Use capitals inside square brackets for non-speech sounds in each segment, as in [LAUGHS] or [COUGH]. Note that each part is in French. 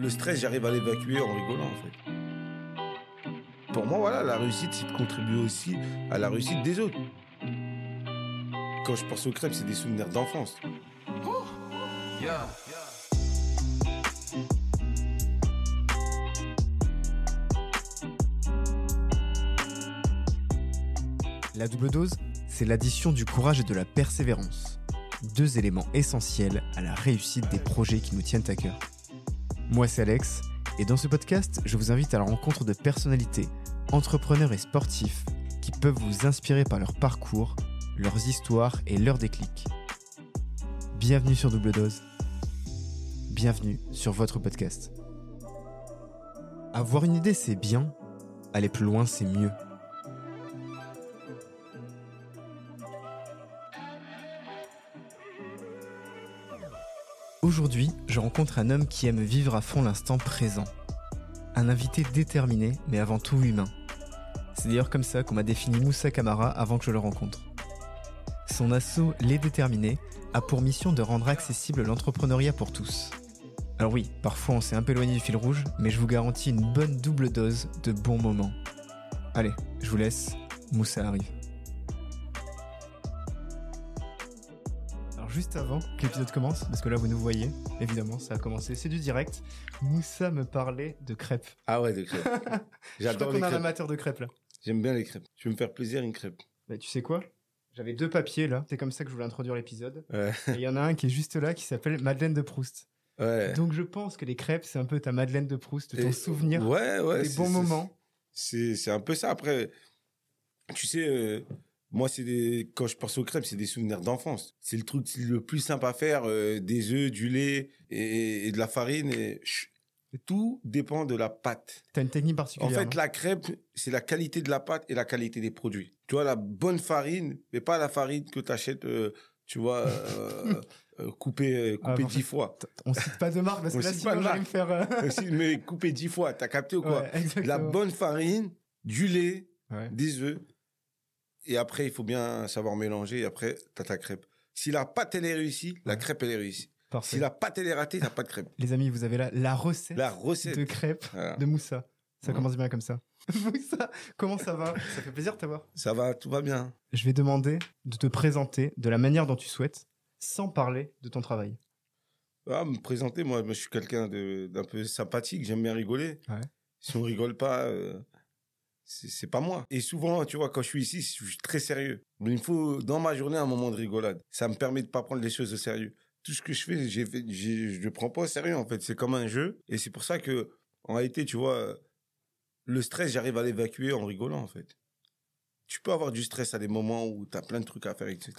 Le stress, j'arrive à l'évacuer en rigolant, en fait. Pour moi, voilà, la réussite, c'est de contribuer aussi à la réussite des autres. Quand je pense aux crêpes, c'est des souvenirs d'enfance. La double dose, c'est l'addition du courage et de la persévérance. Deux éléments essentiels à la réussite des projets qui nous tiennent à cœur. Moi, c'est Alex, et dans ce podcast, je vous invite à la rencontre de personnalités, entrepreneurs et sportifs qui peuvent vous inspirer par leur parcours, leurs histoires et leurs déclics. Bienvenue sur Double Dose. Bienvenue sur votre podcast. Avoir une idée, c'est bien. Aller plus loin, c'est mieux. Aujourd'hui, je rencontre un homme qui aime vivre à fond l'instant présent. Un invité déterminé, mais avant tout humain. C'est d'ailleurs comme ça qu'on m'a défini Moussa Kamara avant que je le rencontre. Son assaut Les Déterminés a pour mission de rendre accessible l'entrepreneuriat pour tous. Alors oui, parfois on s'est un peu éloigné du fil rouge, mais je vous garantis une bonne double dose de bons moments. Allez, je vous laisse, Moussa arrive. Juste avant que l'épisode commence, parce que là vous nous voyez, évidemment ça a commencé, c'est du direct, Moussa me parlait de crêpes. Ah ouais, des crêpes. [LAUGHS] Je J'adore a un amateur de crêpes là. J'aime bien les crêpes. Tu veux me faire plaisir, une crêpe? Bah, tu sais quoi? J'avais deux papiers là, c'est comme ça que je voulais introduire l'épisode. Ouais. Et il y en a un qui est juste là qui s'appelle Madeleine de Proust. Ouais. Donc je pense que les crêpes c'est un peu ta Madeleine de Proust, ton Et- souvenir Ouais, ouais. des c'est- bons moments. C'est, c'est un peu ça. Après, tu sais, euh, moi, c'est des, quand je pense aux crêpes, c'est des souvenirs d'enfance. C'est le truc le plus simple à faire, euh, des œufs, du lait et, et de la farine. Et, tout dépend de la pâte. T'as une technique En particulière. fait, hein la crêpe, c'est la qualité de la pâte et la qualité des produits. Tu vois, la bonne farine, mais pas la farine que tu achètes, tu vois, euh, [LAUGHS] euh, coupée, euh, Ah, en dix fois. On cite pas de marque parce que là sinon pas de me faire. euh, [LAUGHS] mais coupée dix fois, t'as capté ou quoi? Ouais. La bonne farine, du lait, Ouais. des œufs. Et après, il faut bien savoir mélanger. Et après, t'as ta crêpe. Si la pâte, elle est réussie, la crêpe, elle est réussie. Parfait. Si la pâte, elle est ratée, t'as pas de crêpe. Les amis, vous avez là la recette La recette. de Voilà. de Moussa. Ça commence bien comme ça. [LAUGHS] Moussa, comment ça va? Ça fait plaisir de t'avoir. Ça va, tout va bien. Je vais demander de te présenter de la manière dont tu souhaites, sans parler de ton travail. Ah, me présenter, moi, je suis quelqu'un d'un peu sympathique. J'aime bien rigoler. Ouais. Si on rigole pas, euh, c'est pas moi. Et souvent, tu vois, quand je suis ici, je suis très sérieux. Mais il me faut, dans ma journée, un moment de rigolade. Ça me permet de pas prendre les choses au sérieux. Tout ce que je fais, j'ai fait, je le prends pas au sérieux, en fait. C'est comme un jeu. Et c'est pour ça que, en réalité, tu vois, le stress, j'arrive à l'évacuer en rigolant, en fait. Tu peux avoir du stress à des moments où tu as plein de trucs à faire, etc.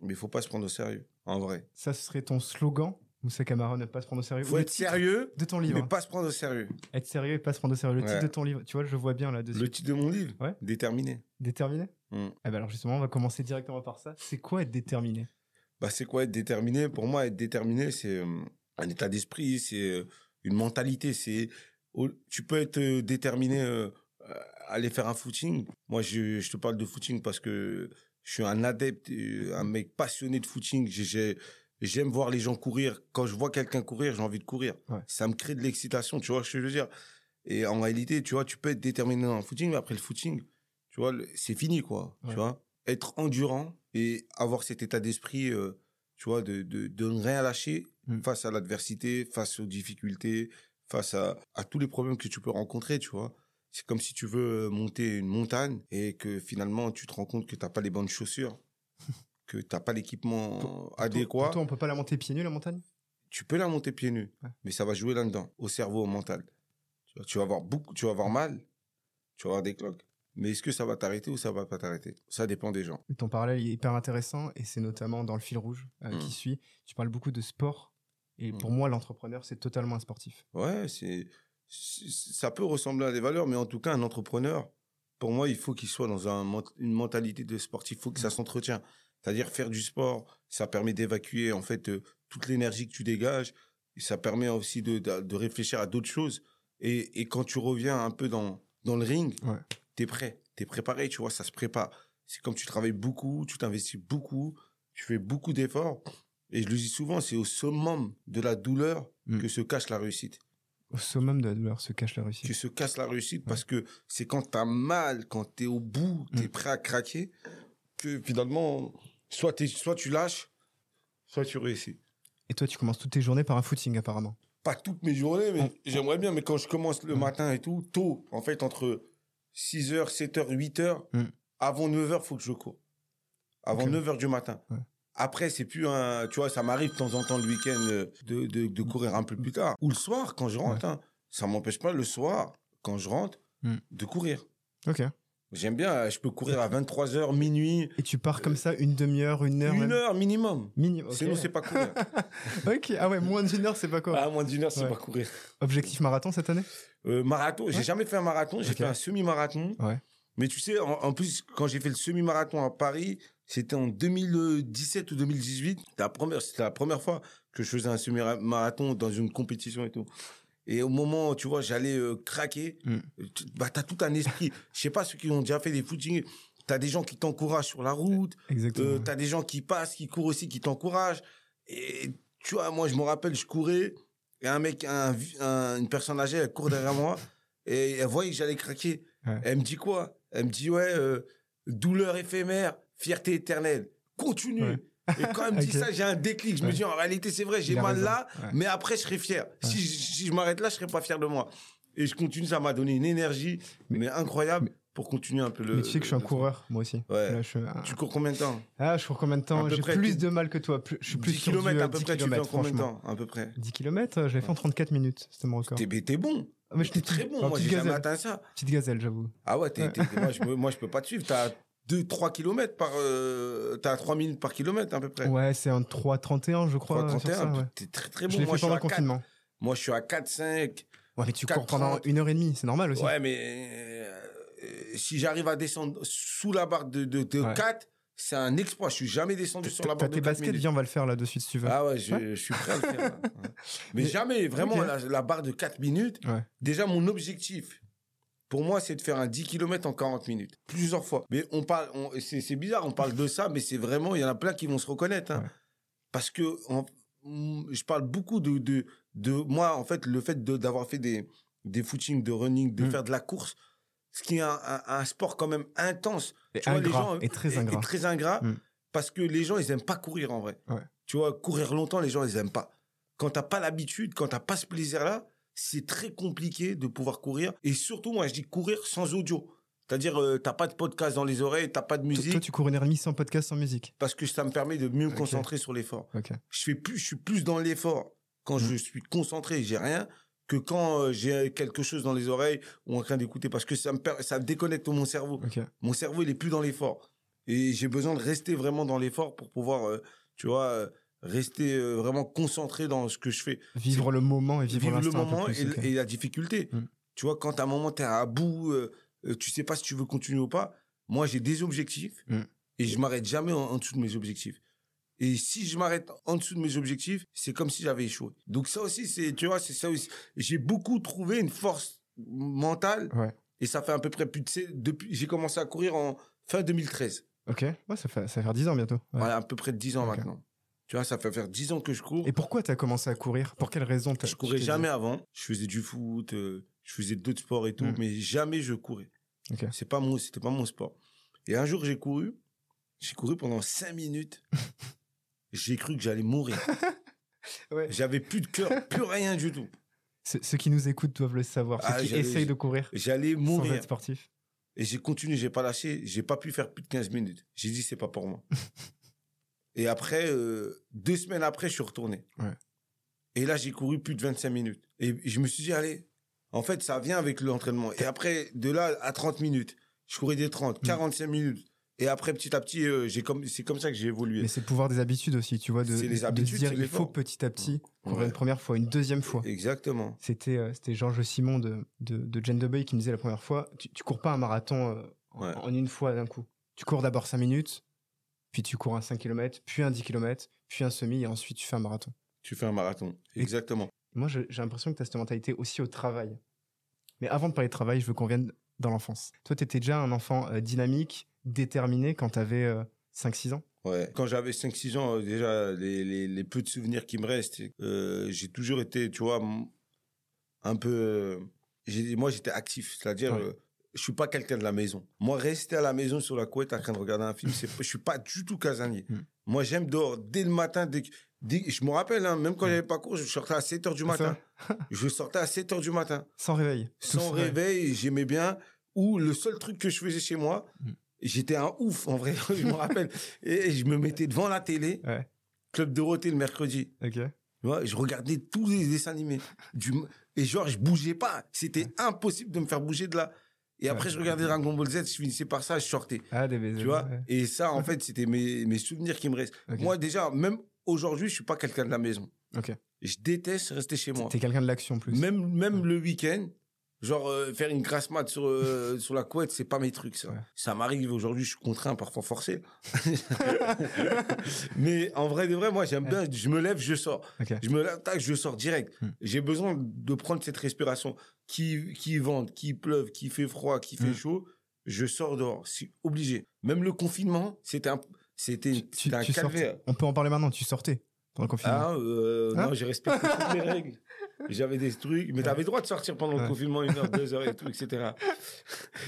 Mais il faut pas se prendre au sérieux, en vrai. Ça, serait ton slogan, Moussa Camara, ne pas se prendre au sérieux. Faut être sérieux, de ton livre. mais pas se prendre au sérieux. Être sérieux et pas se prendre au sérieux. Le titre de ton livre. Tu vois, je vois bien là-dessus. Le titre de mon livre, Ouais. déterminé. Déterminé Mm. Eh ben alors justement, on va commencer directement par ça. C'est quoi être déterminé? Bah, c'est quoi être déterminé? Pour moi, être déterminé, c'est euh, un état d'esprit, c'est euh, une mentalité. C'est tu peux être euh, déterminé à aller faire un footing. Moi, je, je te parle de footing parce que je suis un adepte, un mec passionné de footing. J'ai- J'aime voir les gens courir. Quand je vois quelqu'un courir, j'ai envie de courir. Ouais. Ça me crée de l'excitation, tu vois ce que je veux dire? Et en réalité, tu vois, tu peux être déterminé dans le footing, mais après le footing, tu vois, c'est fini, quoi. Ouais. Tu vois, être endurant et avoir cet état d'esprit, euh, tu vois, de, de, de ne rien lâcher Mm. face à l'adversité, face aux difficultés, face à, à tous les problèmes que tu peux rencontrer, tu vois? C'est comme si tu veux monter une montagne et que finalement tu te rends compte que t'as pas les bonnes chaussures, [LAUGHS] que t'as pas l'équipement Pour adéquat. toi, on peut pas la monter pieds nus, la montagne? Tu peux la monter pieds nus, Ouais. mais ça va jouer là-dedans, au cerveau, au mental. Tu vas, tu vas avoir beaucoup, tu vas avoir mal, tu vas avoir des cloques. Mais est-ce que ça va t'arrêter ou ça va pas t'arrêter? Ça dépend des gens. Et Ton parallèle est hyper intéressant et c'est notamment dans le fil rouge euh, Mm. qui suit. Tu parles beaucoup de sport et Mm. pour moi, l'entrepreneur, c'est totalement un sportif. Ouais, c'est, ça peut ressembler à des valeurs, mais en tout cas, un entrepreneur, pour moi, il faut qu'il soit dans un, une mentalité de sportif. Il faut que ça s'entretient. C'est-à-dire faire du sport, ça permet d'évacuer en fait euh, toute l'énergie que tu dégages. Et ça permet aussi de, de, de réfléchir à d'autres choses. Et, et quand tu reviens un peu dans, dans le ring, Ouais. t'es prêt, t'es préparé, tu vois, ça se prépare. C'est comme tu travailles beaucoup, tu t'investis beaucoup, tu fais beaucoup d'efforts. Et je le dis souvent, c'est au summum de la douleur Mm. que se cache la réussite. Au summum de la douleur se cache la réussite. Tu se casses la réussite parce que c'est quand t'as mal, quand t'es au bout, t'es Mm. prêt à craquer, que finalement, soit, t'es- soit tu lâches, soit tu réussis. Et toi, tu commences toutes tes journées par un footing, apparemment. Pas toutes mes journées, mais Mm. j'aimerais bien, mais quand je commence le Mm. matin et tout, tôt, en fait, entre 6h, 7h, 8h, Mm. avant 9h, faut que je cours. Avant Ok. 9h du matin. Ouais. Après, c'est plus un. Tu vois, ça m'arrive de temps en temps le week-end euh, de, de, de courir un peu plus tard. Ou le soir, quand je rentre. hein. Ça m'empêche pas le soir, quand je rentre, Mm. de courir. Ok. J'aime bien, euh, je peux courir à 23h, minuit, Et tu pars comme ça une demi-heure, une heure une même heure minimum. Mini- ok. Sinon, c'est pas courir. [LAUGHS] Ok, ah ouais, moins d'une heure, c'est pas quoi. ah, moins d'une heure, c'est Ouais. pas courir. Objectif marathon cette année? Euh, marathon, j'ai jamais fait un marathon, j'ai fait un semi-marathon. Ouais. Mais tu sais, en, en plus, quand j'ai fait le semi-marathon à Paris, c'était en 2017 ou 2018. C'était la première, c'était la première fois que je faisais un semi-marathon dans une compétition et tout. Et au moment, tu vois, j'allais euh, craquer. Mm. tu- Bah, t'as tout un esprit. [LAUGHS] Je sais pas ceux qui ont déjà fait des footings. T'as des gens qui t'encouragent sur la route. Exactement. Euh, t'as des gens qui passent, qui courent aussi, qui t'encouragent. Et tu vois, moi, je me rappelle, je courais, et un mec, un, vi- un- une personne âgée, elle court derrière moi, et elle voyait que j'allais craquer. Ouais. Elle me dit quoi? Elle me dit, ouais, euh, douleur éphémère, fierté éternelle. Continue. Ouais. Et quand elle me dit ça, j'ai un déclic. Je me dis, en réalité, c'est vrai, j'ai mal raison. là, Ouais. mais après, je serai fier. Si, je- si je m'arrête là, je serai pas fier de moi. Et je continue, ça m'a donné une énergie, Mais- mais, incroyable, mais- pour continuer un peu le. Mais tu sais que je suis un coureur, moi aussi. Ouais. Là, je Tu cours combien de temps? Ah, je cours combien de temps? J'ai plus de mal que toi. Plus- Je suis plus 10 sur du, km euh, à peu 10 près, tu fais en combien de temps À peu près? 10 km, je l'ai fait en 34 minutes. C'était mon record. T'es bon. Ah, mais je T'es très bon. Moi, petit j'ai jamais gazelle. atteint ça. Petite gazelle, j'avoue. Ah ouais, moi, je, moi, je peux pas te suivre. T'as 2-3 km par. Euh, T'as 3 minutes par kilomètre à peu près. Ouais, c'est un 3,31, je crois. 3, sur 31, ça, ouais. t'es très très bon. Je l'ai moi, fait je suis pendant à le 4. confinement. Moi, je suis à 4-5. Ouais, mais tu 4,30. cours pendant une heure et demie, c'est normal aussi. Ouais, mais euh, si j'arrive à descendre sous la barre de, de, de Ouais. 4, c'est un exploit. Je suis jamais descendu sur la barre de tes 4 baskets, minutes. viens, on va le faire là de suite si tu veux. Ah ouais, je, Ouais. je suis prêt à le faire. là. [LAUGHS] Mais, Mais- jamais, vraiment, Ok. la, la barre de 4 minutes, déjà mon objectif, pour moi, c'est de faire un 10 km en 40 minutes. Plusieurs fois. Mais on parle, c'est bizarre, on parle de ça, mais c'est vraiment, il y en a plein qui vont se reconnaître. hein. Ouais. Parce que mm, je parle beaucoup de, de, de moi, en fait, le fait de- d'avoir fait des, des footings, de running, de Mm. faire de la course, ce qui est un, un- un sport quand même intense. Et Tu vois, les ingrat, gens- et très ingrat. Et très ingrat, Mm. parce que les gens, ils aiment pas courir en vrai. Ouais. Tu vois, courir longtemps, les gens, ils aiment pas. Quand t'as pas l'habitude, quand t'as pas ce plaisir-là, c'est très compliqué de pouvoir courir. Et surtout, moi, je dis courir sans audio. C'est-à-dire, euh, t'as pas de podcast dans les oreilles, t'as pas de musique, toi, tu cours une heure et demie sans podcast, sans musique. parce que ça me permet de mieux me concentrer sur l'effort. Je fais plus, je suis plus dans l'effort quand je suis concentré, j'ai rien, que quand euh, j'ai quelque chose dans les oreilles ou en train d'écouter, parce que ça me ça déconnecte mon cerveau. Mon cerveau, il est plus dans l'effort. Et j'ai besoin de rester vraiment dans l'effort pour pouvoir, euh, tu vois, euh, rester euh, vraiment concentré dans ce que je fais. Vivre le moment et vivre, Vivre le moment plus, et, la difficulté. Mm. Tu vois, quand à un moment, tu es à bout, euh, euh, tu sais pas si tu veux continuer ou pas. Moi, j'ai des objectifs Mm. et je m'arrête jamais en, en dessous de mes objectifs. Et si je m'arrête en dessous de mes objectifs, c'est comme si j'avais échoué. Donc ça aussi, c'est, tu vois, c'est ça aussi. J'ai beaucoup trouvé une force mentale Ouais. et ça fait à peu près plus de, depuis, j'ai commencé à courir en fin 2013. Ok. Ouais, ça fait, ça va faire 10 ans bientôt. Ouais. Voilà, à peu près 10 ans maintenant. Tu vois, ça fait faire 10 ans que je cours. Et pourquoi t'as commencé à courir? Pour quelle raison t'as- Je tu courais jamais avant. Je faisais du foot, euh, je faisais d'autres sports et tout, Mm. mais jamais je courais. Ok. C'est pas mon, c'était pas mon sport. Et un jour, j'ai couru. J'ai couru pendant 5 minutes. [LAUGHS] j'ai cru que j'allais mourir. [LAUGHS] Ouais. J'avais plus de cœur, plus [LAUGHS] rien du tout. Ceux ceux qui nous écoutent doivent le savoir. Ceux Ah, qui essayent de courir J'allais sans mourir. être sportif. Et j'ai continué, j'ai pas lâché. J'ai pas pu faire plus de 15 minutes. J'ai dit, c'est pas pour moi. Et après, euh, deux semaines après, je suis retourné. Ouais. Et là, j'ai couru plus de 25 minutes. Et je me suis dit, allez, en fait, ça vient avec l'entraînement. Et après, de là à 30 minutes, je courais des 30, Mm. 45 minutes. Et après, petit à petit, euh, j'ai comme, c'est comme ça que j'ai évolué. Mais c'est le pouvoir des habitudes aussi, tu vois, de, les de habitudes, dire il faut petit à petit courir Ouais. une première fois, une deuxième fois. Exactement. C'était euh, c'était Georges Simon de, de, de Jane qui me disait la première fois tu, tu cours pas un marathon euh, en, Ouais. en une fois d'un coup. Tu cours d'abord 5 minutes, puis tu cours un 5 km, puis un 10 km, puis un semi, et ensuite tu fais un marathon. Tu fais un marathon. Et- Exactement. Moi, j'ai l'impression que tu as cette mentalité aussi au travail. Mais avant de parler de travail, je veux qu'on vienne dans l'enfance. Toi, tu étais déjà un enfant euh, dynamique, déterminé quand tu avais 5-6 ans? Ouais. Quand j'avais 5-6 ans, euh, déjà, les, les, les peu de souvenirs qui me restent, euh, j'ai toujours été, tu vois, un peu. euh, moi, j'étais actif, c'est-à-dire, Ouais. Je suis pas quelqu'un de la maison. Moi, rester à la maison sur la couette en train de regarder un film, c'est, je suis pas du tout casanier. Hmm. Moi, j'aime dehors dès le matin. Dès, que- dès- je me rappelle, hein, même quand Hmm. j'avais pas cours, je sortais à 7 h du matin. [LAUGHS] je sortais à 7 h du matin, Sans réveil. sans réveil. J'aimais bien. Ou le seul truc que je faisais chez moi, Hmm. j'étais un ouf en vrai. [LAUGHS] je me rappelle. Et je me mettais devant la télé, Ouais. Club Dorothée le mercredi. Ok. Je regardais tous les dessins animés. Du... Et genre, je bougeais pas. C'était impossible de me faire bouger de là. Et après, Ouais. je regardais Dragon Ball Z, je finissais par ça, je sortais. Ah, des baisers. Tu vois ouais. Et ça, en fait, c'était mes, mes souvenirs qui me restent. Moi, déjà, même aujourd'hui, je suis pas quelqu'un de la maison. Ok. Je déteste rester chez moi. T'es quelqu'un de l'action plus. Même, même le week-end, genre euh, faire une grasse mat sur, euh, sur la couette, c'est pas mes trucs, ça. Ouais. Ça m'arrive aujourd'hui, je suis contraint, parfois forcé. [LAUGHS] Mais en vrai de vrai, moi, j'aime bien, je me lève, je sors. Je me lève, tac, je sors direct. Hmm. J'ai besoin de prendre cette respiration. Qui, qui vente, qui pleuve, qui fait froid, qui fait Hmm. chaud, je sors dehors. C'est obligé. Même le confinement, c'était un, c'était, un calvaire. On peut en parler maintenant. Tu sortais pendant le confinement. Ah, euh, Hein non, j'ai respecté toutes les [LAUGHS] règles. J'avais des trucs, mais t'avais le droit de sortir pendant le confinement, une heure, deux heures et tout, etc.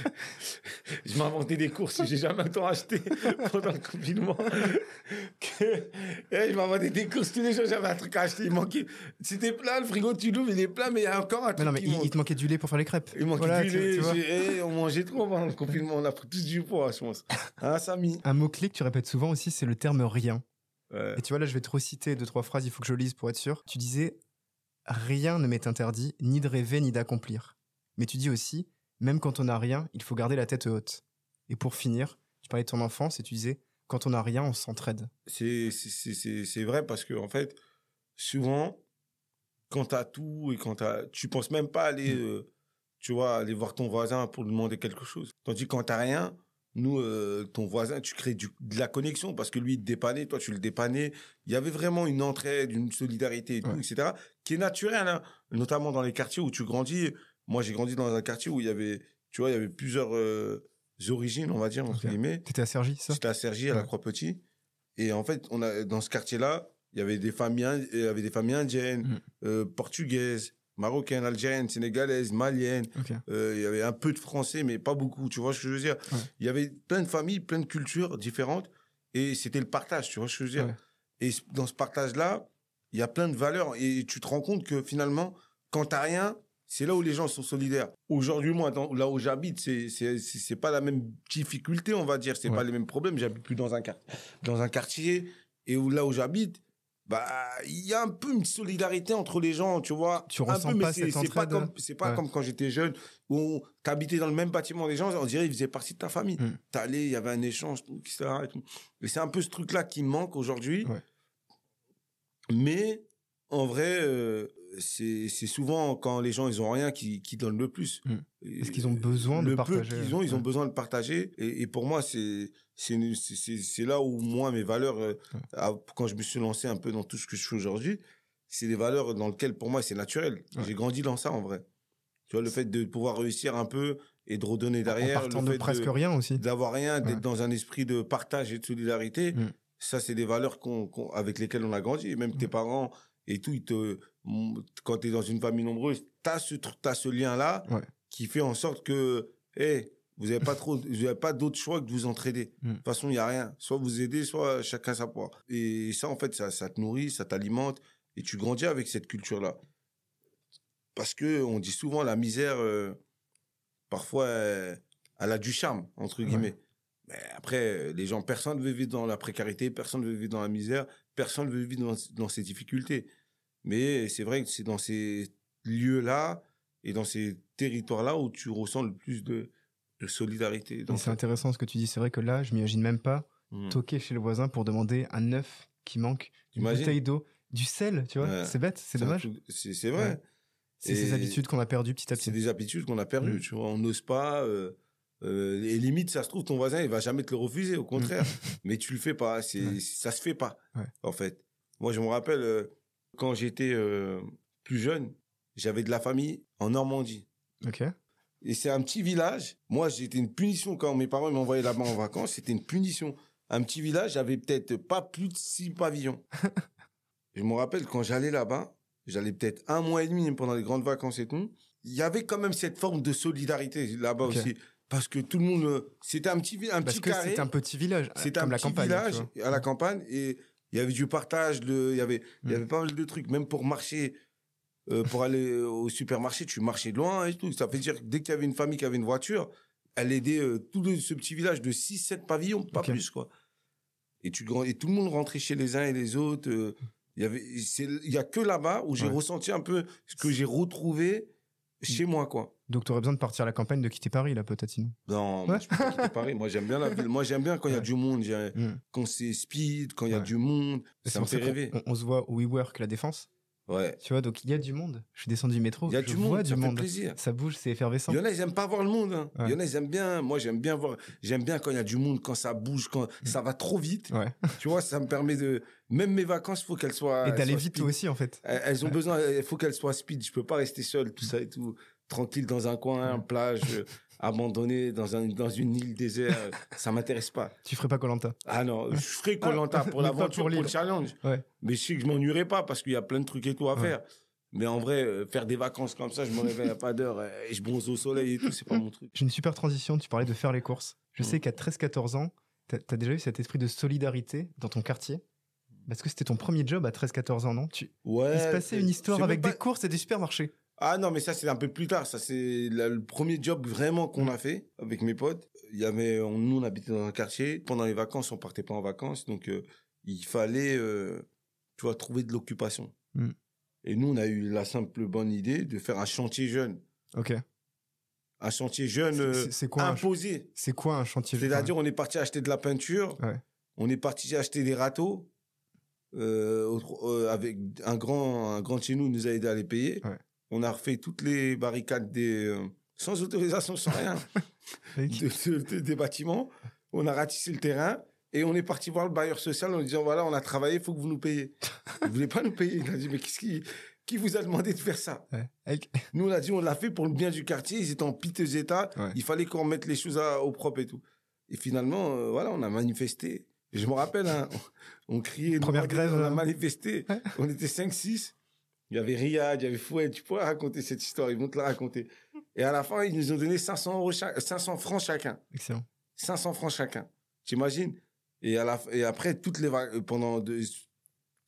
[LAUGHS] je m'inventais des courses que j'ai jamais temps acheté pendant le confinement. Eh, je m'inventais des courses tous les jours, j'avais un truc à acheter. Il manquait. C'était plein, le frigo, tu l'ouvres, il est plein, mais il y a encore un Mais truc non, mais il, te manquait du lait pour faire les crêpes. Il manquait Voilà, du lait. tu eh, on mangeait trop pendant le [LAUGHS] confinement, on a pris tous du poids, je pense. Hein, Samy? Un mot-clé que tu répètes souvent aussi, c'est le terme rien. Ouais. Et tu vois, là, je vais te reciter deux, trois phrases, il faut que je lise pour être sûr. Tu disais Rien ne m'est interdit, ni de rêver, ni d'accomplir. Mais tu dis aussi Même quand on n'a rien, il faut garder la tête haute. Et pour finir, tu parlais de ton enfance et tu disais Quand on n'a rien, on s'entraide. C'est c'est- c'est- vrai parce que, en fait, souvent, quand tu as tout et quand t'as- tu penses même pas aller, euh, tu vois, aller voir ton voisin pour lui demander quelque chose. Tandis que quand tu rien, nous, euh, ton voisin, tu crées du- de la connexion parce que lui, il te dépannait, toi, tu le dépannais. Il y avait vraiment une entraide, une solidarité et tout, Ouais. etc., qui est naturelle, hein, notamment dans les quartiers où tu grandis. Moi, j'ai grandi dans un quartier où il y avait, tu vois, il y avait plusieurs euh, origines, on va dire, entre Ok. guillemets. T'étais à Sergi, ça? J'étais à Cergy, à la. Croix-Petit. Et en fait, on a, dans ce quartier-là, il y avait des familles, il y avait des familles indiennes, Mm. euh, portugaises, marocaines, algériennes, sénégalaises, maliennes. Ok. Euh, il y avait un peu de français, mais pas beaucoup. Tu vois ce que je veux dire? Ouais. Il y avait plein de familles, plein de cultures différentes. Et c'était le partage, tu vois ce que je veux dire? Ouais. Et dans ce partage-là, il y a plein de valeurs. Et tu te rends compte que finalement, quand t'as rien, c'est là où les gens sont solidaires. Aujourd'hui, moi, dans- là où j'habite, c'est c'est pas la même difficulté, on va dire. C'est Ouais. pas les mêmes problèmes. J'habite plus dans un quart- dans un quartier et où là où j'habite, bah il y a un peu une solidarité entre les gens, tu vois. Tu un ressens peu, mais pas c'est cette c'est pas comme c'est pas Ouais. comme quand j'étais jeune où t'habitais dans le même bâtiment des gens, on dirait ils faisaient partie de ta famille. Mm. T'allais, il y avait un échange, tout, etc. Et, tout. Et c'est un peu ce truc-là qui me manque aujourd'hui. Ouais. Mais en vrai, euh, c'est c'est souvent quand les gens ils ont rien qui, qui donnent le plus. Est-ce qu'ils ont besoin de le partager peu qu'ils ont, ils ont Ouais. besoin de partager. Et, et pour moi, c'est c'est là où moi mes valeurs, euh, quand je me suis lancé un peu dans tout ce que je fais aujourd'hui, c'est des valeurs dans lesquelles pour moi c'est naturel. Ouais. J'ai grandi dans ça en vrai. Tu vois le fait de pouvoir réussir un peu et de redonner En derrière, partant le de fait presque rien aussi. d'avoir rien, d'être Ouais. dans un esprit de partage et de solidarité. Mm. Ça, c'est des valeurs qu'on, avec lesquelles on a grandi. Et même tes Mm. parents et tout, ils te, quand tu es dans une famille nombreuse, tu as ce, ce lien-là Ouais. qui fait en sorte que, hey, vous n'avez pas trop, vous avez pas d'autre choix que de vous entraider. Mm. De toute façon, il n'y a rien. Soit vous aidez, soit chacun sa part. Et ça, en fait, ça, ça te nourrit, ça t'alimente et tu grandis avec cette culture-là. Parce que on dit souvent la misère, euh, parfois, euh, elle a du charme, entre Ouais. guillemets. Mais après, les gens, personne ne veut vivre dans la précarité, personne ne veut vivre dans la misère, personne ne veut vivre dans, dans ces difficultés. Mais c'est vrai que c'est dans ces lieux-là et dans ces territoires-là où tu ressens le plus de, de solidarité. C'est ça. intéressant ce que tu dis. C'est vrai que là, je m'imagine même pas Mm. toquer chez le voisin pour demander un œuf qui manque, une bouteille d'eau, du sel, tu vois. Ouais. C'est bête, c'est dommage. truc- C'est c'est vrai. Ouais. C'est ces habitudes qu'on a perdues petit à C'est petit. des habitudes qu'on a perdues, Mm. tu vois. On n'ose pas. euh, euh, et limite, ça se trouve, ton voisin, il va jamais te le refuser, au contraire. [LAUGHS] Mais tu le fais pas. C'est, Mm. Ouais. Ça se fait pas, en fait. Moi, je me rappelle, euh, quand j'étais euh, plus jeune, j'avais de la famille en Normandie. Ok. Et c'est un petit village. Moi, c'était une punition quand mes parents m'envoyaient là-bas en vacances. C'était une punition. Un petit village, j'avais peut-être pas plus de six pavillons. [LAUGHS] je me rappelle quand j'allais là-bas, J'allais peut-être un mois et demi pendant les grandes vacances et tout. Il y avait quand même cette forme de solidarité là-bas aussi. Parce que tout le monde, euh, c'était un petit, un Parce petit que carré. c'est un petit village, C'était un la petit campagne. village à la campagne et il y avait du partage, de, il y avait, il y Mm. avait pas mal de trucs. Même pour marcher, euh, pour aller au supermarché, tu marchais de loin et tout. Ça fait dire que dès qu'il y avait une famille qui avait une voiture, elle aidait euh, tout le- ce petit village de 6-7 pavillons, pas plus quoi. Et, tu, grand- et tout le monde rentrait chez les uns et les autres. euh, Il y avait, c'est- il y a que là-bas où j'ai Ouais. ressenti un peu ce que j'ai retrouvé chez moi quoi. Donc, tu aurais besoin de partir à la campagne, de quitter Paris, là, peut-être, sinon. Non, Ouais. moi, je peux pas quitter Paris. Moi, j'aime bien la ville. Moi, j'aime bien quand il y a du monde. Mm. Quand c'est speed, quand il y a du monde. Ça me fait rêver. On, on se voit au WeWork, la Défense? Ouais. Tu vois, donc il y a du monde. Je suis descendu du métro. Il y a je du vois monde, du ça fait plaisir. Ça bouge, c'est effervescent. Il y en a, ils aiment pas voir le monde. hein. Ouais. Il y en a, ils aiment bien. Moi, j'aime bien voir. J'aime bien quand il y a du monde, quand ça bouge, quand ça va trop vite. Ouais. [LAUGHS] Tu vois, ça me permet de. Même mes vacances, il faut qu'elles soient. Et d'aller vite toi aussi, en fait. Elles elles ont Ouais. besoin. Il faut qu'elles soient speed. Je peux pas rester seul, tout ça et tout. Tranquille dans un coin, Ouais. plage, abandonné dans un dans une île désert. euh, ça m'intéresse pas. Tu ferais pas Colanta. Ah non, je ferai Colanta [LAUGHS] pour Mais pas l'aventure, pour pour, le challenge. Ouais. Mais je sais que je m'ennuierai pas parce qu'il y a plein de trucs et tout à Ouais. faire. Mais en vrai, euh, faire des vacances comme ça, je me réveille à pas d'heure euh, et je bronze au soleil et tout, c'est pas mon truc. J'ai une super transition. Tu parlais de faire les courses. Je sais qu'à 13-14 ans, t'as as déjà eu cet esprit de solidarité dans ton quartier? Parce que c'était ton premier job à 13-14 ans, non? Tu... Ouais. Il se passait une histoire avec des courses et des supermarchés. Ah non, mais ça, c'est un peu plus tard. Ça, c'est le premier job vraiment qu'on a fait avec mes potes. Il y avait, on- nous, on habitait dans un quartier. Pendant les vacances, on partait pas en vacances. Donc, euh, il fallait, euh, tu vois, trouver de l'occupation. Mm. Et nous, on a eu la simple bonne idée de faire un chantier jeune. Ok. Un chantier jeune C'est- euh, c'est- quoi, imposé. c'est quoi un chantier C'est-à-dire, on est parti acheter de la peinture. Ouais. On est parti acheter des râteaux. euh, au- euh, avec un grand, un grand chez nous nous a aidé à les payer. Ouais. On a refait toutes les barricades des, euh, sans autorisation, sans rien, [LAUGHS] Avec- de- de- de- des bâtiments. On a ratissé le terrain et on est parti voir le bailleur social en lui disant voilà, on a travaillé, il faut que vous nous payiez. [LAUGHS] Il voulait pas nous payer? Il a dit mais qu'est-ce qui, qui vous a demandé de faire ça? Ouais. [LAUGHS] Nous, on a dit on l'a fait pour le bien du quartier. Ils étaient en piteux état. Ouais. Il fallait qu'on mette les choses à- au propre et tout. Et finalement, euh, voilà, on a manifesté. Et je me rappelle, hein, on, on criait. Première grève, On a euh. manifesté. On était 5-6. Il y avait Riyad, il y avait Fouet. Tu pourrais raconter cette histoire. Ils vont te la raconter. Et à la fin, ils nous ont donné 500, euros cha- 500 francs chacun. Excellent. 500 francs chacun. T'imagines et, à la, et après, toutes les euh, pendant de,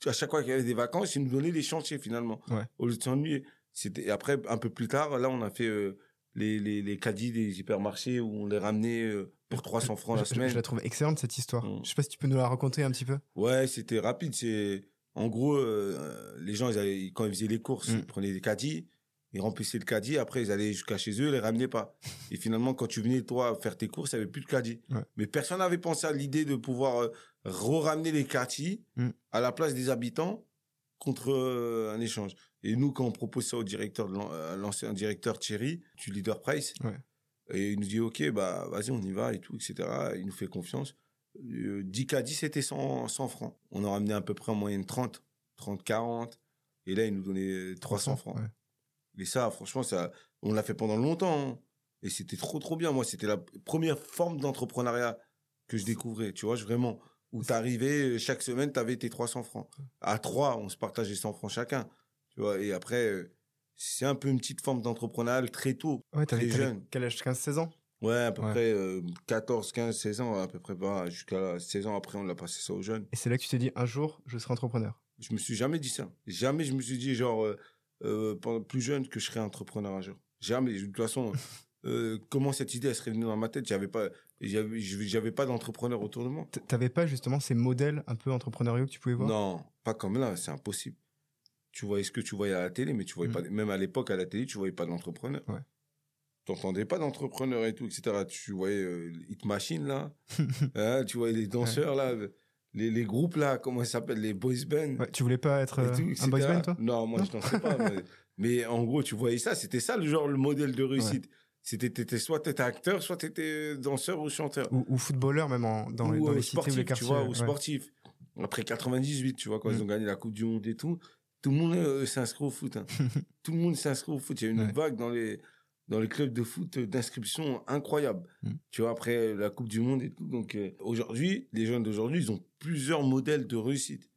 à chaque fois qu'il y avait des vacances, ils nous donnaient les chantiers finalement. Ouais. Au lieu de s'ennuyer. C'était, et après, un peu plus tard, là, on a fait euh, les, les, les caddies des hypermarchés où on les ramenait euh, pour 300 francs la Je- je, semaine. je la trouve excellente cette histoire. Mm. Je sais pas si tu peux nous la raconter un petit peu. Ouais, c'était rapide. C'est en gros, euh, les gens, ils allaient- quand ils faisaient les courses, Mm. ils prenaient des caddies, ils remplissaient le caddie. Après, ils allaient jusqu'à chez eux, ils les ramenaient pas. Et finalement, quand tu venais toi faire tes courses, il n'y avait plus de caddie. Ouais. Mais personne n'avait pensé à l'idée de pouvoir euh, re-ramener les caddies Mm. à la place des habitants contre euh, un échange. Et nous, quand on propose ça au directeur, de l'ancien directeur Thierry, du leader Price, Ouais. et il nous dit ok, bah vas-y, on y va et tout, etc. Il nous fait confiance. Euh, 10 caddies, c'était 100, 100 francs. On en ramenait à peu près en moyenne 30, 30, 40. Et là, il nous donnait 300 francs. Ouais. Et ça, franchement, ça, on l'a fait pendant longtemps. hein. Et c'était trop, trop bien. Moi, c'était la première forme d'entrepreneuriat que je découvrais. Tu vois, je- vraiment. Où t'arrivais, chaque semaine, t'avais tes 300 francs. À trois, on se partageait 100 francs chacun. Tu vois, et après, euh, c'est un peu une petite forme d'entrepreneuriat très tôt. Ouais, t'avais jeune. quel âge? 15-16 ans? Ouais, à peu Ouais. près euh, 14, 15, 16 ans, à peu près pas. Jusqu'à 16 ans après, on l'a passé ça aux jeunes. Et c'est là que tu t'es dit un jour, je serai entrepreneur. Je me suis jamais dit ça. Jamais je me suis dit, genre, euh, euh, plus jeune, que je serais entrepreneur un jour. Jamais. De toute façon, [LAUGHS] euh, comment cette idée, elle serait venue dans ma tête? J'avais pas, j'avais, j'avais pas d'entrepreneur autour de moi. T'avais pas justement ces modèles un peu entrepreneuriaux que tu pouvais voir? Non, pas comme là, c'est impossible. Tu voyais ce que tu voyais à la télé, mais tu voyais Mm. pas, même à l'époque, à la télé, tu voyais pas d'entrepreneur. Ouais. T'entendais pas d'entrepreneur et tout, etc. Tu voyais euh, Hit Machine, là. [LAUGHS] Hein, tu voyais les danseurs, là. Les, les groupes, là, comment ça s'appelle Les boys band. Ouais, tu voulais pas être euh, tout, un boys band, toi? Non, moi, Non je dansais pas. mais, [LAUGHS] mais en gros, tu voyais ça. C'était ça, le genre, le modèle de réussite. C'était, t'étais, soit t'étais acteur, soit t'étais danseur ou chanteur. ou, ou footballeur même en- dans, les, dans euh, cités ou tu vois, ou ouais. sportif. Après 98, tu vois, quand Mm. ils ont gagné la Coupe du Monde et tout, tout le monde euh, s'inscrit au foot. hein. [LAUGHS] tout le monde s'inscrit au foot. Il y a une Ouais. vague dans les, dans les clubs de foot d'inscription incroyable. Mm. Tu vois, après la Coupe du Monde et tout. Donc, euh, aujourd'hui, les jeunes d'aujourd'hui, ils ont plusieurs modèles de réussite.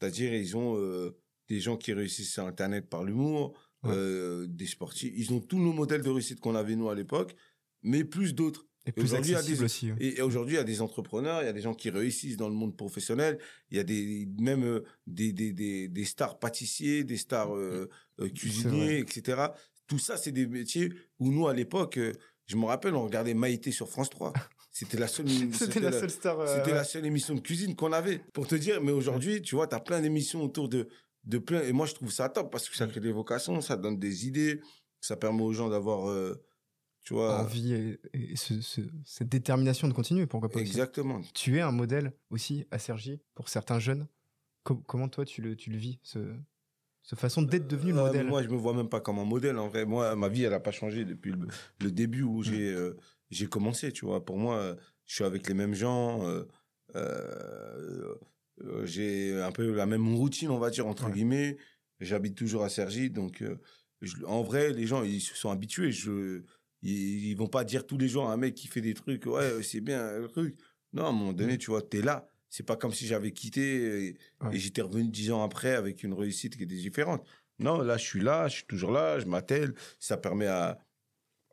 C'est-à-dire, ils ont, euh, des gens qui réussissent sur Internet par l'humour, Ouais. euh, des sportifs. Ils ont tous nos modèles de réussite qu'on avait nous à l'époque, mais plus d'autres. Et plus aujourd'hui, il des- aussi. ouais. Et, et aujourd'hui, il y a des entrepreneurs, il y a des gens qui réussissent dans le monde professionnel, il y a des même euh, des, des, des, des stars pâtissiers, des stars euh, euh, cuisiniers, etc. Tout ça, c'est des métiers où nous, à l'époque, euh, je me rappelle, on regardait Maïté sur France 3. C'était la seule, [LAUGHS] C'était la seule star. euh, c'était ouais. la seule émission de cuisine qu'on avait. Pour te dire, mais aujourd'hui, tu vois, tu as plein d'émissions autour de, de plein. Et moi, je trouve ça top parce que ça crée des vocations, ça donne des idées, ça permet aux gens d'avoir, euh, tu vois. envie et, et ce- ce- cette détermination de continuer, pourquoi pas aussi. Exactement. Tu es un modèle aussi à Sergi pour certains jeunes. Com- comment toi tu le, tu le vis, ce, ce façon d'être devenu le Euh, modèle Moi, je me vois même pas comme un modèle. En vrai, moi, ma vie, elle a pas changé depuis le, le début Mm. où j'ai euh, j'ai commencé. Tu vois, pour moi, euh, je suis avec les mêmes gens. euh, j'ai un peu la même routine, on va dire entre Ouais. guillemets. J'habite toujours à Cergy, donc je- en vrai, les gens ils se sont habitués. Je, ils, ils vont pas dire tous les jours à un mec qui fait des trucs. Ouais, c'est bien le truc. Non, à un moment donné, tu vois, t'es là. C'est pas comme si j'avais quitté et, Ouais. et j'étais revenu dix ans après avec une réussite qui était différente. Non, là, je suis là, je suis toujours là, je m'attelle. Ça permet à,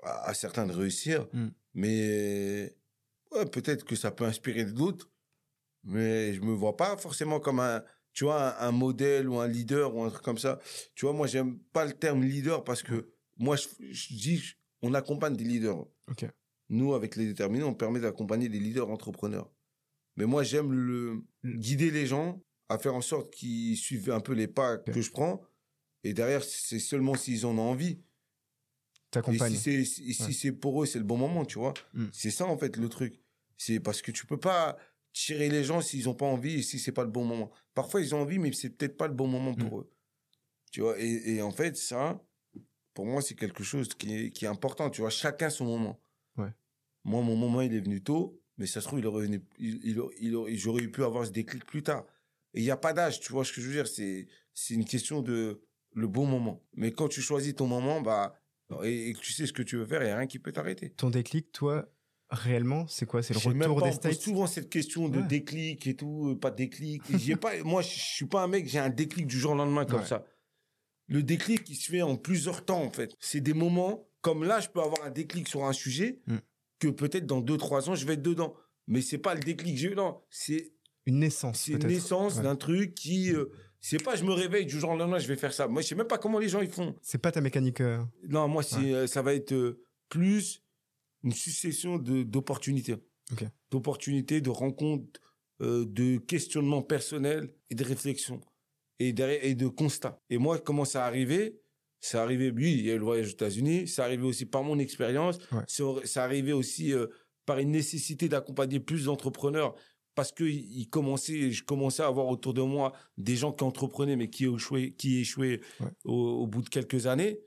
à, à certains de réussir. Mm. Mais ouais, peut-être que ça peut inspirer d'autres. Mais je me vois pas forcément comme un, tu vois, un, un modèle ou un leader ou un truc comme ça. Tu vois, moi, j'aime pas le terme leader parce que moi, je, je dis, on accompagne des leaders. Ok. Nous, avec les déterminés, on permet d'accompagner des leaders entrepreneurs. Mais moi, j'aime le Mm. guider les gens à faire en sorte qu'ils suivent un peu les pas que je prends. Et derrière, c'est seulement s'ils en ont envie. Et T'accompagnes. si c'est si, Ouais. c'est pour eux, c'est le bon moment, tu vois. Mm. C'est ça en fait le truc. C'est parce que tu peux pas tirer les gens s'ils ont pas envie et si c'est pas le bon moment. Parfois ils ont envie, mais c'est peut-être pas le bon moment pour eux. Tu vois. Et, et en fait ça, pour moi c'est quelque chose qui est, qui est important. Tu vois, chacun son moment. Ouais. Moi mon moment il est venu tôt, mais ça se trouve il aurait venu, il, il, j'aurais pu avoir ce déclic plus tard. Et il y a pas d'âge, tu vois ce que je veux dire. C'est c'est une question de le bon moment. Mais quand tu choisis ton moment, bah et, que tu sais ce que tu veux faire, il n'y a rien qui peut t'arrêter. Ton déclic, toi, réellement, c'est quoi? C'est le retour des States? souvent cette question de Ouais. déclic et tout, euh, pas de déclic. Et j'y ai pas, moi, je suis pas un mec, j'ai un déclic du jour au lendemain comme Ouais. ça. Le déclic, il se fait en plusieurs temps, en fait. C'est des moments, comme là, je peux avoir un déclic sur un sujet, Mm. Que peut-être dans deux, trois ans, je vais être dedans. Mais c'est pas le déclic que j'ai eu, non. C'est Une naissance, c'est une naissance Ouais. d'un truc qui, euh, c'est pas je me réveille du jour au lendemain, je vais faire ça. Moi, je sais même pas comment les gens ils font. C'est pas ta mécanique. euh, Non, moi, c'est, Ouais. euh, ça va être euh, plus une succession de, d'opportunités. D'opportunités, de rencontres, de questionnements personnels et de réflexions. Et, derrière, et de constats. Et moi, comment ça arrivé? C'est arrivé, oui, il y a eu le voyage aux États-Unis. C'est arrivé aussi par mon expérience. Ouais. C'est arrivé aussi euh, par une nécessité d'accompagner plus d'entrepreneurs parce que il commençait, je commençais à avoir autour de moi des gens qui entreprenaient mais qui échouaient, qui échouaient Ouais. au, au bout de quelques années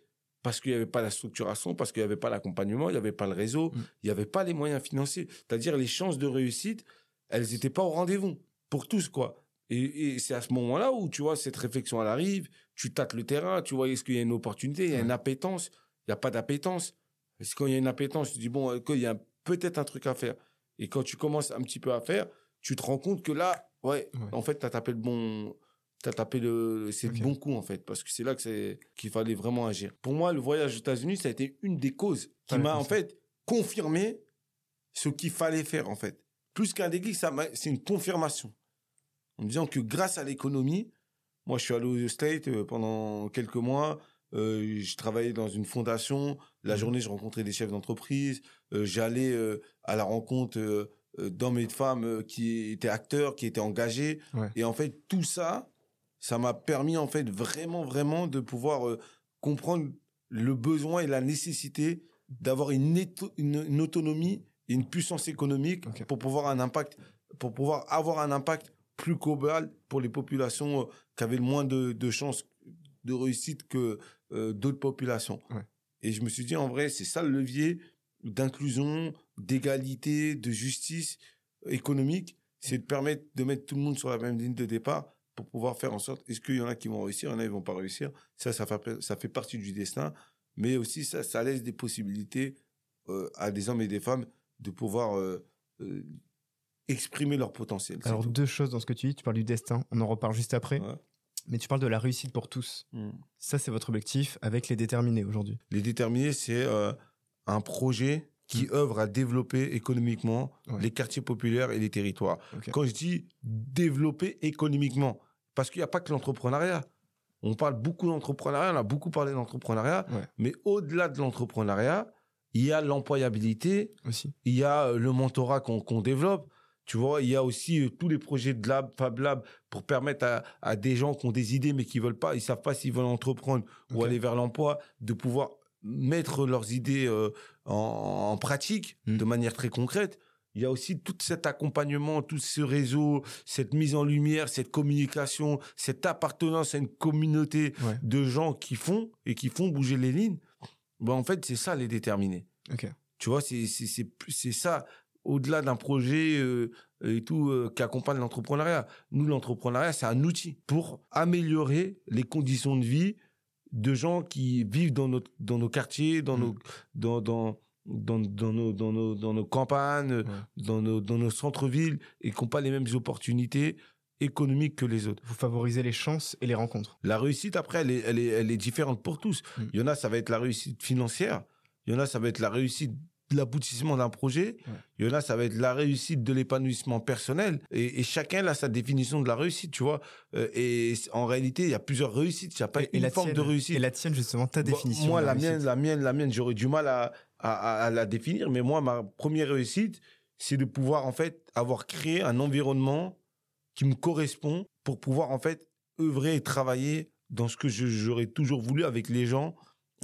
parce qu'il n'y avait pas la structuration, parce qu'il n'y avait pas l'accompagnement, il n'y avait pas le réseau, Mm. il n'y avait pas les moyens financiers. C'est-à-dire les chances de réussite, elles n'étaient pas au rendez-vous pour tous quoi. Et, et c'est à ce moment-là où tu vois cette réflexion elle arrive, tu tâtes le terrain, tu vois est-ce qu'il y a une opportunité, il y a une appétence, il n'y a pas d'appétence. Parce que quand il y a une appétence, tu te dis bon, euh, qu'il y a peut-être un truc à faire. Et quand tu commences un petit peu à faire, tu te rends compte que là, ouais, Ouais. en fait, tu as tapé le bon. T'as tapé le, c'est le bon coup, en fait, parce que c'est là que c'est, qu'il fallait vraiment agir. Pour moi, le voyage aux États-Unis, ça a été une des causes qui m'a, en fait, confirmé ce qu'il fallait faire, en fait. Plus qu'un déclic, ça c'est une confirmation. En me disant que grâce à l'économie, moi, je suis allé aux States euh, pendant quelques mois, euh, je travaillais dans une fondation, la Mhm. journée, je rencontrais des chefs d'entreprise, euh, j'allais euh, à la rencontre d'hommes et de femmes qui étaient acteurs, qui étaient engagés. Ouais. Et en fait, tout ça, ça m'a permis, en fait, vraiment, vraiment de pouvoir comprendre le besoin et la nécessité d'avoir une, éto- une, une autonomie et une puissance économique pour pouvoir un impact, pour pouvoir avoir un impact plus global pour les populations euh, qui avaient le moins de, de chances de réussite que euh, d'autres populations. Ouais. Et je me suis dit, en vrai, c'est ça le levier d'inclusion, d'égalité, de justice économique, c'est de permettre de mettre tout le monde sur la même ligne de départ pour pouvoir faire en sorte, est-ce qu'il y en a qui vont réussir, il y en a qui vont pas réussir. Ça, ça fait, ça fait partie du destin, mais aussi ça, ça laisse des possibilités euh, à des hommes et des femmes de pouvoir euh, exprimer leur potentiel. Alors, tout. deux choses dans ce que tu dis. Tu parles du destin. On en reparle juste après. Ouais. Mais tu parles de la réussite pour tous. Mm. Ça, c'est votre objectif avec les déterminés aujourd'hui. Les déterminés, c'est euh, un projet qui œuvre à développer économiquement Ouais. les quartiers populaires et les territoires. Quand je dis développer économiquement, parce qu'il n'y a pas que l'entrepreneuriat. On parle beaucoup d'entrepreneuriat, on a beaucoup parlé d'entrepreneuriat, Ouais. mais au-delà de l'entrepreneuriat, il y a l'employabilité, Aussi. il y a euh, le mentorat qu'on qu'on développe. Tu vois, il y a aussi euh, tous les projets de lab, Fab Lab, pour permettre à, à des gens qui ont des idées mais qui veulent pas, ils savent pas s'ils veulent entreprendre ou aller vers l'emploi, de pouvoir mettre leurs idées euh, en, en pratique Mm. de manière très concrète. Il y a aussi tout cet accompagnement, tout ce réseau, cette mise en lumière, cette communication, cette appartenance à une communauté Ouais. de gens qui font et qui font bouger les lignes. Ben, en fait, c'est ça les déterminés. Ok. Tu vois, c'est ça au-delà d'un projet euh, et tout euh, qui accompagne l'entrepreneuriat. Nous, l'entrepreneuriat, c'est un outil pour améliorer les conditions de vie de gens qui vivent dans notre dans nos quartiers, dans Mm. nos dans dans dans, dans nos, dans, nos, dans nos campagnes, dans nos, dans nos centres-villes et qui n'ont pas les mêmes opportunités économiques que les autres. Vous favorisez les chances et les rencontres. La réussite, après, elle est, elle est, elle est différente pour tous. Mm. Il y en a, ça va être la réussite financière. Il y en a, ça va être la réussite l'aboutissement d'un projet. Ouais. Il y en a, ça va être la réussite de l'épanouissement personnel. Et, et chacun a sa définition de la réussite, tu vois. Euh, et en réalité, il y a plusieurs réussites. Il n'y a pas Et- une forme tienne- de réussite. Et la tienne, justement, ta définition. Moi, de la mienne, la mienne, la mienne, j'aurais du mal à, à, à- la définir. Mais moi, ma première réussite, c'est de pouvoir, en fait, avoir créé un environnement qui me correspond pour pouvoir, en fait, œuvrer et travailler dans ce que j'aurais toujours voulu avec les gens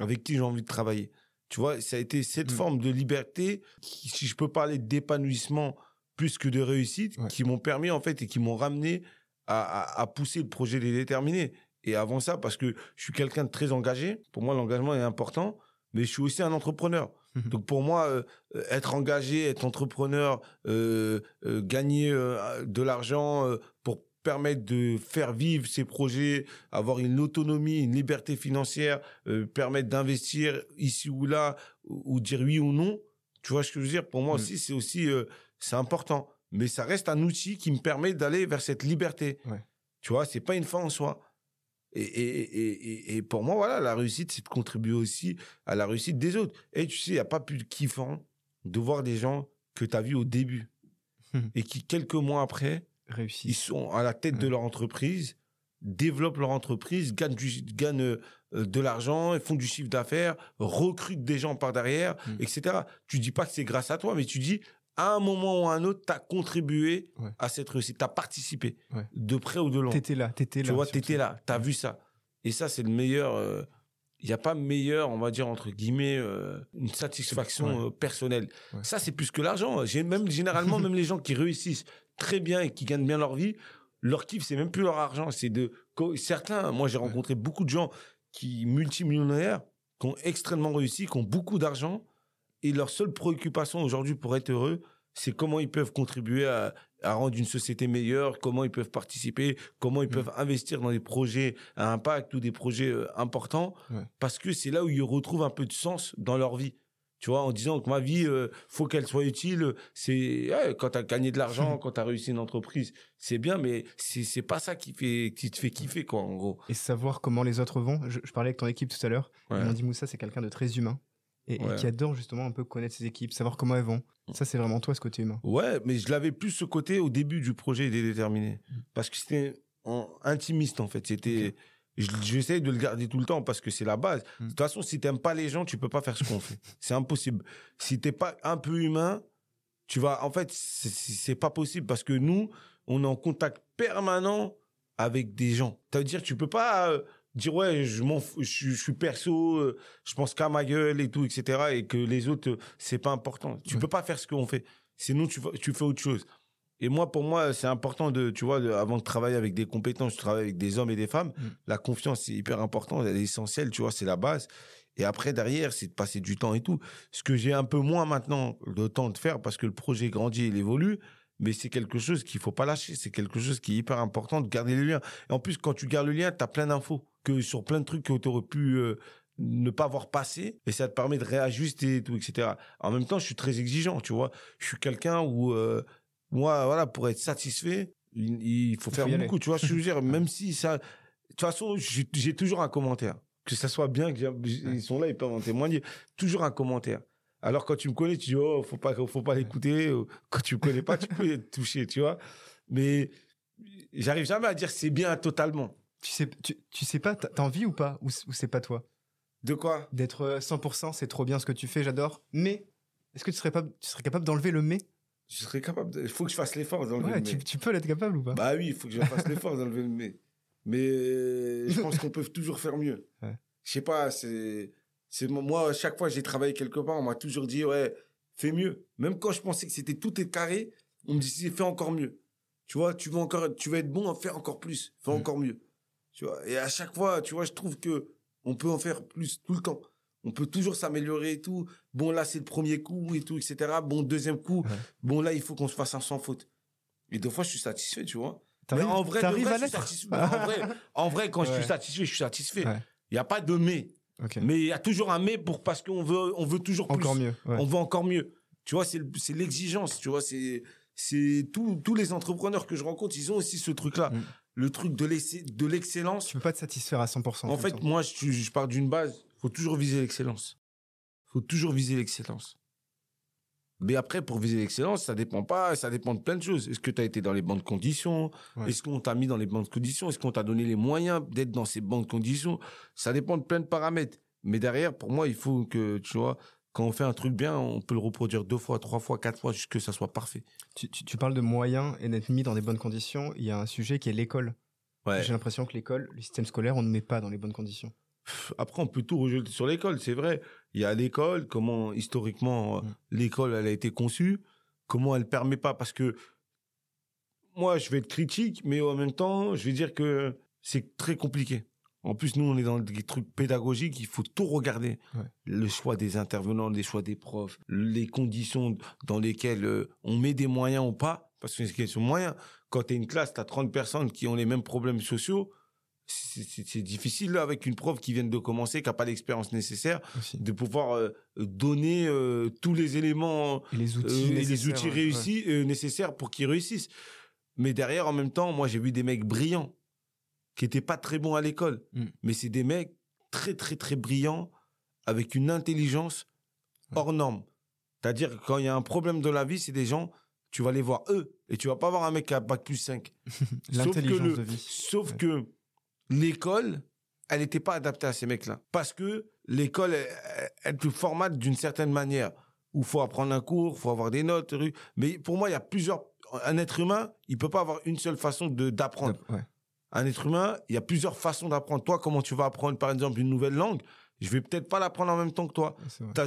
avec qui j'ai envie de travailler. Tu vois, ça a été cette Mm. forme de liberté, qui, si je peux parler d'épanouissement plus que de réussite, Ouais. qui m'ont permis, en fait, et qui m'ont ramené à, à- à pousser le projet des déterminés. Et avant ça, parce que je suis quelqu'un de très engagé, pour moi, l'engagement est important, mais je suis aussi un entrepreneur. Mhm. Donc pour moi, euh, euh, être engagé, être entrepreneur, euh, euh, gagner de l'argent pour permettre de faire vivre ses projets, avoir une autonomie, une liberté financière, euh, permettre d'investir ici ou là, ou, ou dire oui ou non. Tu vois ce que je veux dire? Pour moi Mm. aussi, c'est aussi euh, c'est important. Mais ça reste un outil qui me permet d'aller vers cette liberté. Ouais. Tu vois, c'est pas une fin en soi. Et, et, et, et, pour moi, voilà, la réussite, c'est de contribuer aussi à la réussite des autres. Et tu sais, il n'y a pas plus kiffant de voir des gens que tu as vus au début [LAUGHS] et qui, quelques mois après, Ils sont à la tête de leur entreprise, développent leur entreprise, gagnent, du, gagnent euh, de l'argent, font du chiffre d'affaires, recrutent des gens par derrière, Mhm. etc. Tu dis pas que c'est grâce à toi, mais tu dis à un moment ou à un autre, tu as contribué Ouais. à cette réussite, tu as participé, Ouais. de près ou de loin. T'étais là, t'étais là. Tu vois, t'étais là, t'as vu ça. Et ça, c'est le meilleur. Il n'y a pas meilleur, on va dire, entre guillemets, euh, une satisfaction Ouais. euh, personnelle. Ça, c'est plus que l'argent. Même, généralement, [LAUGHS] même les gens qui réussissent très bien et qui gagnent bien leur vie, leur kiff, c'est même plus leur argent. C'est de. Certains, moi, j'ai rencontré beaucoup de gens qui, multimillionnaires, qui ont extrêmement réussi, qui ont beaucoup d'argent. Et leur seule préoccupation aujourd'hui pour être heureux, c'est comment ils peuvent contribuer à, à rendre une société meilleure, comment ils peuvent participer, comment ils Mm. peuvent investir dans des projets à impact ou des projets euh, importants, Ouais. parce que c'est là où ils retrouvent un peu de sens dans leur vie. Tu vois, en disant que ma vie, euh, faut qu'elle soit utile. C'est ouais, quand tu as gagné de l'argent, [LAUGHS] quand tu as réussi une entreprise, c'est bien, mais c'est c'est pas ça qui fait qui te fait kiffer quoi, en gros. Et savoir comment les autres vont. Je, je parlais avec ton équipe tout à l'heure. Ouais. Ils m'ont dit Moussa, c'est quelqu'un de très humain. Et, qui adore justement un peu connaître ses équipes, savoir comment elles vont. Ça, c'est vraiment toi, ce côté humain. Ouais, mais je l'avais plus ce côté au début du projet des déterminés. Parce que c'était en- intimiste, en fait. C'était. J'essaie de le garder tout le temps parce que c'est la base. Mm. De toute façon, si t'aimes pas les gens, tu peux pas faire ce qu'on fait. [LAUGHS] C'est impossible. Si t'es pas un peu humain, tu vas. En fait, c'est- pas possible parce que nous, on est en contact permanent avec des gens. Ça veut dire, tu peux pas euh, dire ouais, je m'en fous, je, suis- je suis perso, euh, je pense qu'à ma gueule et tout, etc. Et que les autres, euh, c'est pas important. Tu Ouais. peux pas faire ce qu'on fait. Sinon, tu, tu fais autre chose. Et moi, pour moi, c'est important de, tu vois, de- avant de travailler avec des compétences, je travaille avec des hommes et des femmes. Mm. La confiance, c'est hyper important, elle est essentielle, tu vois, c'est la base. Et après, derrière, c'est de passer du temps et tout. Ce que j'ai un peu moins maintenant le temps de faire parce que le projet grandit, il évolue. Mais c'est quelque chose qu'il faut pas lâcher. C'est quelque chose qui est hyper important de garder le lien. Et en plus, quand tu gardes le lien, tu as plein d'infos que sur plein de trucs que tu aurais pu euh, ne pas avoir passé. Et ça te permet de réajuster et tout, etc. En même temps, je suis très exigeant, tu vois. Je suis quelqu'un où, euh, moi, voilà, pour être satisfait, il, il faut Il faire faut y aller. beaucoup, tu vois. Je veux dire, [LAUGHS] même si ça, toute façon, j'ai toujours un commentaire. Que ça soit bien, que ils sont là, ils peuvent en témoigner. Toujours un commentaire. Alors, quand tu me connais, tu dis, oh, faut pas, faut pas l'écouter. Ou Quand tu me connais pas, tu peux être touché, tu vois. Mais j'arrive jamais à dire c'est bien totalement. Tu sais, tu, tu sais pas, t'as envie ou pas? Ou, ou c'est pas toi? De quoi? D'être euh, 100%, c'est trop bien ce que tu fais, j'adore. Mais, est-ce que tu serais, pas, tu serais capable d'enlever le mais? Je serais capable. de- Il faut que je fasse l'effort d'enlever Ouais, le tu, mais. tu peux l'être capable ou pas? Bah oui, il faut que je fasse l'effort d'enlever le mais. Mais euh, je pense [LAUGHS] qu'on peut toujours faire mieux. Ouais. Je sais pas, c'est. Moi, à chaque fois que j'ai travaillé quelque part, on m'a toujours dit, ouais, fais mieux. Même quand je pensais que c'était tout est carré, on me disait, fais encore mieux. Tu vois, tu veux encore, tu veux être bon, fais encore plus, fais Mm. encore mieux. Tu vois, et à chaque fois, tu vois, je trouve que on peut en faire plus tout le temps. On peut toujours s'améliorer et tout. Bon, là, c'est le premier coup et tout, etc. Bon, deuxième coup. Ouais. Bon, là, il faut qu'on se fasse un sans faute. Et des fois, je suis satisfait, tu vois. Mais en vrai, de t'arrives vrai, à je suis l'être satisfait. En vrai, en vrai, quand je Ouais. suis satisfait, je suis satisfait. Ouais. Il n'y a pas de mais. Mais il y a toujours un mais pour, parce qu'on veut, on veut toujours plus. Encore mieux. ouais. On veut encore mieux. Tu vois, c'est le- c'est l'exigence. Tu vois, c'est c'est tous tous les entrepreneurs que je rencontre, ils ont aussi ce truc-là. Mm. Le truc de l'excellence. Tu peux pas te satisfaire à 100%. En fait, temps. moi, je, je pars d'une base. Faut toujours viser l'excellence. faut toujours viser l'excellence. Mais après, pour viser l'excellence, ça dépend pas, ça dépend de plein de choses. Est-ce que tu as été dans les bonnes conditions? Ouais. Est-ce qu'on t'a mis dans les bonnes conditions? Est-ce qu'on t'a donné les moyens d'être dans ces bonnes conditions? Ça dépend de plein de paramètres. Mais derrière, pour moi, il faut que, tu vois, quand on fait un truc bien, on peut le reproduire deux fois, trois fois, quatre fois, jusqu'à ce que ça soit parfait. Tu, tu- tu parles de moyens et d'être mis dans des bonnes conditions. Il y a un sujet qui est l'école. J'ai l'impression que l'école, le système scolaire, on ne met pas dans les bonnes conditions. Après, on peut tout rejeter sur l'école, c'est vrai. Il y a l'école, comment historiquement euh, Mm. l'école elle a été conçue, comment elle permet pas, parce que moi je vais être critique, mais en même temps je vais dire que c'est très compliqué. En plus, nous on est dans des trucs pédagogiques, il faut tout regarder. Ouais. Le choix des intervenants, les choix des profs, les conditions dans lesquelles euh, on met des moyens ou pas, parce que c'est une question de moyens. Quand tu une classe, tu as 30 personnes qui ont les mêmes problèmes sociaux, c'est- difficile là, avec une prof qui vient de commencer, qui n'a pas l'expérience nécessaire, Aussi. de pouvoir euh, donner euh, tous les éléments Et les euh, outils, et les outils réussis, euh, nécessaires pour qu'ils réussissent. Mais derrière, en même temps, moi, j'ai vu des mecs brillants qui étaient pas très bons à l'école. Mm. Mais c'est des mecs très, très, très brillants avec une intelligence hors norme. C'est-à-dire que quand il y a un problème de la vie, c'est des gens, tu vas les voir eux. Et tu vas pas voir un mec qui a bac plus 5. [LAUGHS] Sauf que L'intelligence de vie. Sauf Ouais. que l'école, elle n'était pas adaptée à ces mecs-là. Parce que l'école, elle, te formate d'une certaine manière. Où faut apprendre un cours, faut avoir des notes. Mais pour moi, il y a plusieurs. Un être humain, il peut pas avoir une seule façon de d'apprendre. Ouais. Un être humain, il y a plusieurs façons d'apprendre. Toi, comment tu vas apprendre, par exemple, une nouvelle langue? Je vais peut-être pas l'apprendre en même temps que toi.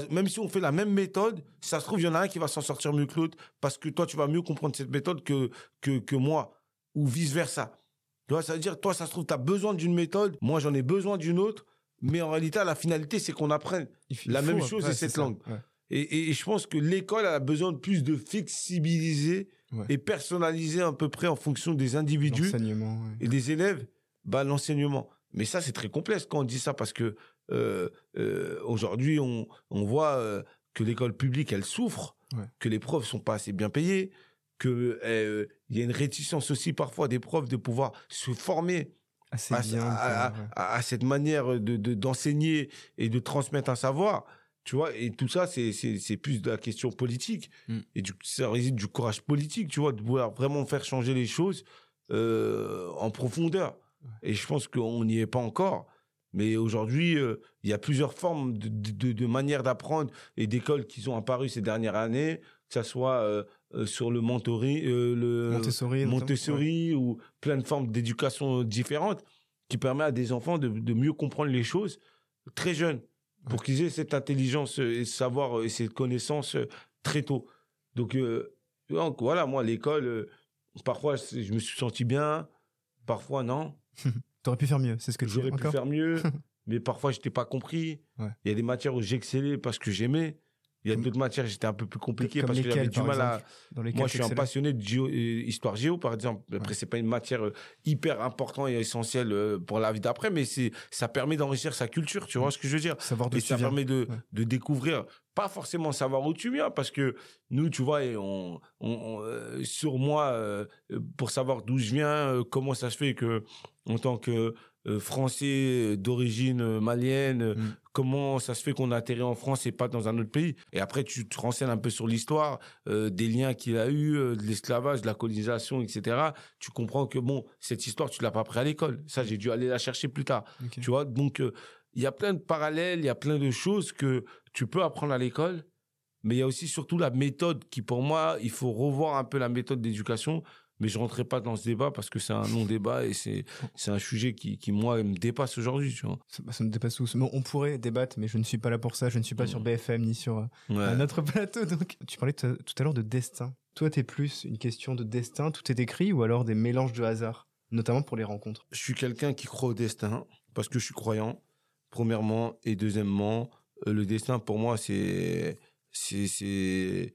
Même si on fait la même méthode, ça se trouve, il y en a un qui va s'en sortir mieux que l'autre parce que toi, tu vas mieux comprendre cette méthode que, que, que moi, ou vice-versa. Tu vois, ça veut dire, toi, ça se trouve, tu as besoin d'une méthode, moi, j'en ai besoin d'une autre, mais en réalité, la finalité, c'est qu'on apprenne. La même chose, ouais, c'est cette ça. langue. Ouais. Et, et- et je pense que l'école a besoin de plus de flexibiliser Ouais. et personnaliser à peu près en fonction des individus et des élèves, bah, l'enseignement. Mais ça, c'est très complexe quand on dit ça parce que euh, euh, aujourd'hui, on, on voit euh, que l'école publique, elle souffre, que les profs sont pas assez bien payés, que il y a une réticence aussi parfois des profs de pouvoir se former Assez à, bien. à- à- ouais. à- à cette manière de de- d'enseigner et de transmettre un savoir. Tu vois, et tout ça, c'est plus de la question politique. Mm. Et du, ça réside du courage politique, tu vois, de vouloir vraiment faire changer les choses euh, en profondeur. Et je pense qu'on n'y est pas encore. Mais aujourd'hui, euh, il y a plusieurs formes de, de, de- de manières d'apprendre et d'écoles qui sont apparues ces dernières années, que ce soit euh, euh, sur le mentoring, euh, le Montessori. Montessori ou plein de formes d'éducation différentes qui permet à des enfants de, de mieux comprendre les choses très jeunes pour qu'ils aient cette intelligence euh, et ce savoir euh, et cette connaissance euh, très tôt. Donc, euh, donc voilà, moi, l'école, euh, parfois, je me suis senti bien, parfois non. [LAUGHS] T'aurais pu faire mieux, c'est ce que tu J'aurais pu encore faire mieux, [LAUGHS] mais parfois, je n'étais pas compris. Ouais. Il y a des matières où j'excellais parce que j'aimais. Il y a d'autres matières, j'étais un peu plus compliqué Comme parce que j'avais du mal à, moi, je suis un passionné de géo- euh, histoire géo, par exemple. Après, Ouais. c'est pas une matière euh, hyper importante et essentielle euh, pour la vie d'après, mais c'est, ça permet d'enrichir sa culture, tu vois ce que je veux dire? Savoir Et ça permet de, Ouais. de découvrir, pas forcément savoir où tu viens, parce que nous, tu vois, et on, on- on, sur moi, euh, pour savoir d'où je viens, euh, comment ça se fait que, en tant que français d'origine euh, malienne, euh, Mm. comment ça se fait qu'on a atterri en France et pas dans un autre pays? Et après, tu te renseignes un peu sur l'histoire, euh, des liens qu'il a eu, euh, de l'esclavage, de la colonisation, etc. Tu comprends que bon, cette histoire, tu l'as pas appris à l'école. Ça, j'ai dû aller la chercher plus tard. Tu vois, donc euh, il y a plein de parallèles, il y a plein de choses que tu peux apprendre à l'école, mais il y a aussi surtout la méthode qui, pour moi, il faut revoir un peu la méthode d'éducation. Mais je rentrerai pas dans ce débat parce que c'est un non-débat et c'est c'est un sujet qui, qui moi me dépasse aujourd'hui. Tu vois. Ça, ça me dépasse tous. Bon, on pourrait débattre, mais je ne suis pas là pour ça. Je ne suis pas sur BFM ni sur euh, Ouais. un autre plateau. Donc, tu parlais tout à l'heure de destin. Toi, t'es plus une question de destin, tout est écrit, ou alors des mélanges de hasard, notamment pour les rencontres? Je suis quelqu'un qui croit au destin parce que je suis croyant. Premièrement et deuxièmement, euh, le destin pour moi c'est c'est c'est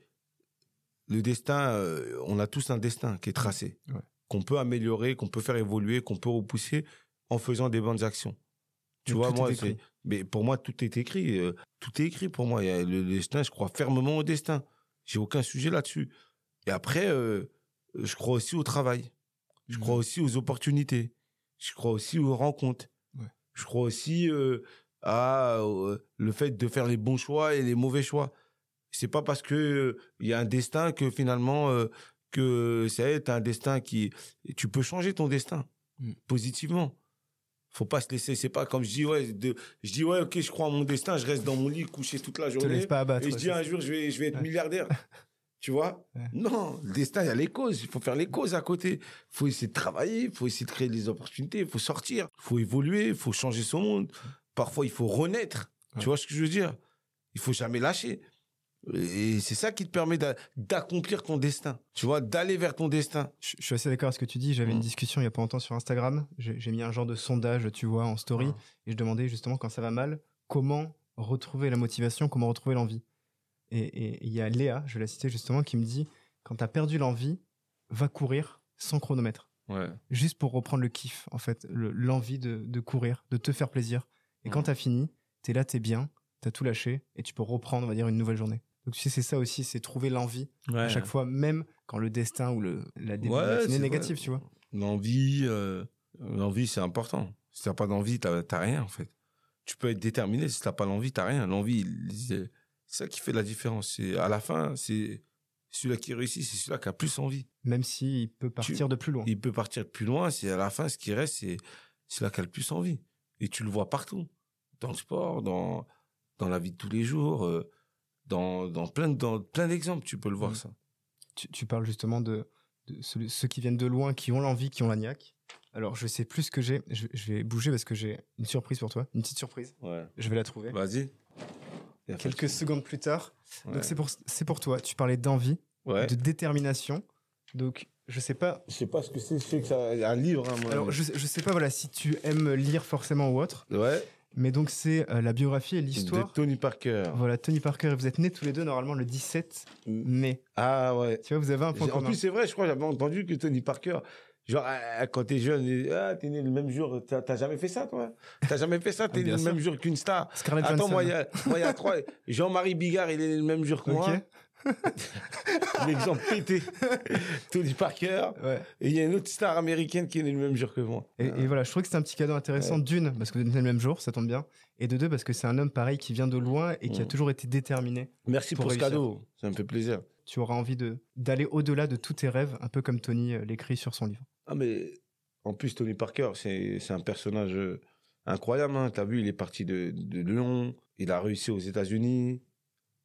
le destin. euh, on a tous un destin qui est tracé, Ouais. qu'on peut améliorer, qu'on peut faire évoluer, qu'on peut repousser en faisant des bonnes actions. Tu Donc, vois, moi, c'est. Mais pour moi, tout est écrit. euh, tout est écrit pour moi. Il y a le destin, je crois fermement au destin. J'ai aucun sujet là-dessus. Et après, euh, je crois aussi au travail. Je crois aussi aux opportunités. Je crois aussi aux rencontres. Ouais. Je crois aussi euh, à le fait de faire les bons choix et les mauvais choix. C'est pas parce que il y a un destin que finalement euh, que ça est un destin qui tu peux changer ton destin Mm. positivement. Faut pas se laisser. C'est pas comme je dis ouais, de, je dis ouais ok je crois en mon destin, je reste dans mon lit couché toute la Te journée laisse pas abattre. et je dis un jour je vais je vais être Ouais. milliardaire. Tu vois? Ouais. Non, le destin, il y a les causes. Il faut faire les causes à côté. Il faut essayer de travailler, il faut essayer de créer des opportunités, il faut sortir, il faut évoluer, il faut changer son monde. Parfois, il faut renaître. Ouais. Tu vois ce que je veux dire? Il faut jamais lâcher. Et c'est ça qui te permet d'a- d'accomplir ton destin. Tu vois, d'aller vers ton destin. Je je suis assez d'accord avec ce que tu dis. J'avais une Mm. discussion il y a pas longtemps sur Instagram. J'ai mis un genre de sondage, tu vois, en story. Ah. Et je demandais justement quand ça va mal, comment retrouver la motivation, comment retrouver l'envie. Et il y a Léa, je vais la citer justement, qui me dit quand t'as perdu l'envie, va courir sans chronomètre. Ouais. Juste pour reprendre le kiff, en fait, le- l'envie de, de courir, de te faire plaisir. Et quand Mhm. t'as fini, t'es là, t'es bien, t'as tout lâché, et tu peux reprendre, on va dire, une nouvelle journée. Donc tu sais, c'est ça aussi, c'est trouver l'envie à chaque fois, même quand le destin ou le, la Ouais, est négative, tu vois. L'envie, euh, l'envie, c'est important. Si t'as pas d'envie, t'as t'as rien, en fait. Tu peux être déterminé, si t'as pas l'envie, t'as rien. L'envie, c'est ça qui fait la différence. C'est à la fin, c'est celui-là qui réussit, c'est celui-là qui a plus envie. Même s'il peut partir de plus loin. Il peut partir plus loin, c'est à la fin, ce qui reste, c'est celui-là qui a le plus envie. Et tu le vois partout. Dans le sport, dans, dans la vie de tous les jours, euh, dans, dans plein, de- dans plein d'exemples, tu peux le voir, Mm. ça. Tu, tu parles justement de, de ceux, ceux qui viennent de loin, qui ont l'envie, qui ont la niaque. Alors, je sais plus ce que j'ai. Je, je vais bouger parce que j'ai une surprise pour toi, une petite surprise. Ouais. Je vais la trouver. Vas-y. Quelques secondes plus tard. Ouais. Donc, c'est pour, c'est pour toi. Tu parlais d'envie, Ouais. de détermination. Donc, je sais pas. Je sais pas ce que c'est, je sais que c'est un livre, hein, moi. Alors, je, je sais pas voilà, si tu aimes lire forcément ou autre. Ouais. Mais donc, c'est euh, la biographie et De l'histoire. Tony Parker. Voilà, Tony Parker, vous êtes nés tous les deux normalement le 17 mai. Ah ouais. Tu vois, vous avez un point En commun. plus, c'est vrai, je crois, j'avais entendu que Tony Parker, genre, ah, quand t'es jeune, et- ah, t'es né le même jour, t'as jamais fait ça, toi? T'as jamais fait ça, t'es né le sûr. même jour qu'une star? Scarlett Attends, Johansson. moi, il y a, moi, il y a trois. Jean-Marie Bigard, il est né le même jour que Ok. moi. [LAUGHS] L'exemple pété. Tony Parker. Ouais. Et il y a une autre star américaine qui est née le même jour que moi. Et, et voilà, je trouve que c'est un petit cadeau intéressant d'une, parce que vous êtes le même jour, ça tombe bien. Et de deux, parce que c'est un homme pareil qui vient de loin et qui a Mm. toujours été déterminé. Merci Pour pour, ce cadeau. Ça me fait plaisir. Tu auras envie de d'aller au-delà de tous tes rêves, un peu comme Tony euh, l'écrit sur son livre. Ah, mais en plus, Tony Parker, c'est c'est un personnage euh, incroyable. Hein. T'as vu, il est parti de, de Lyon, il a réussi aux États-Unis,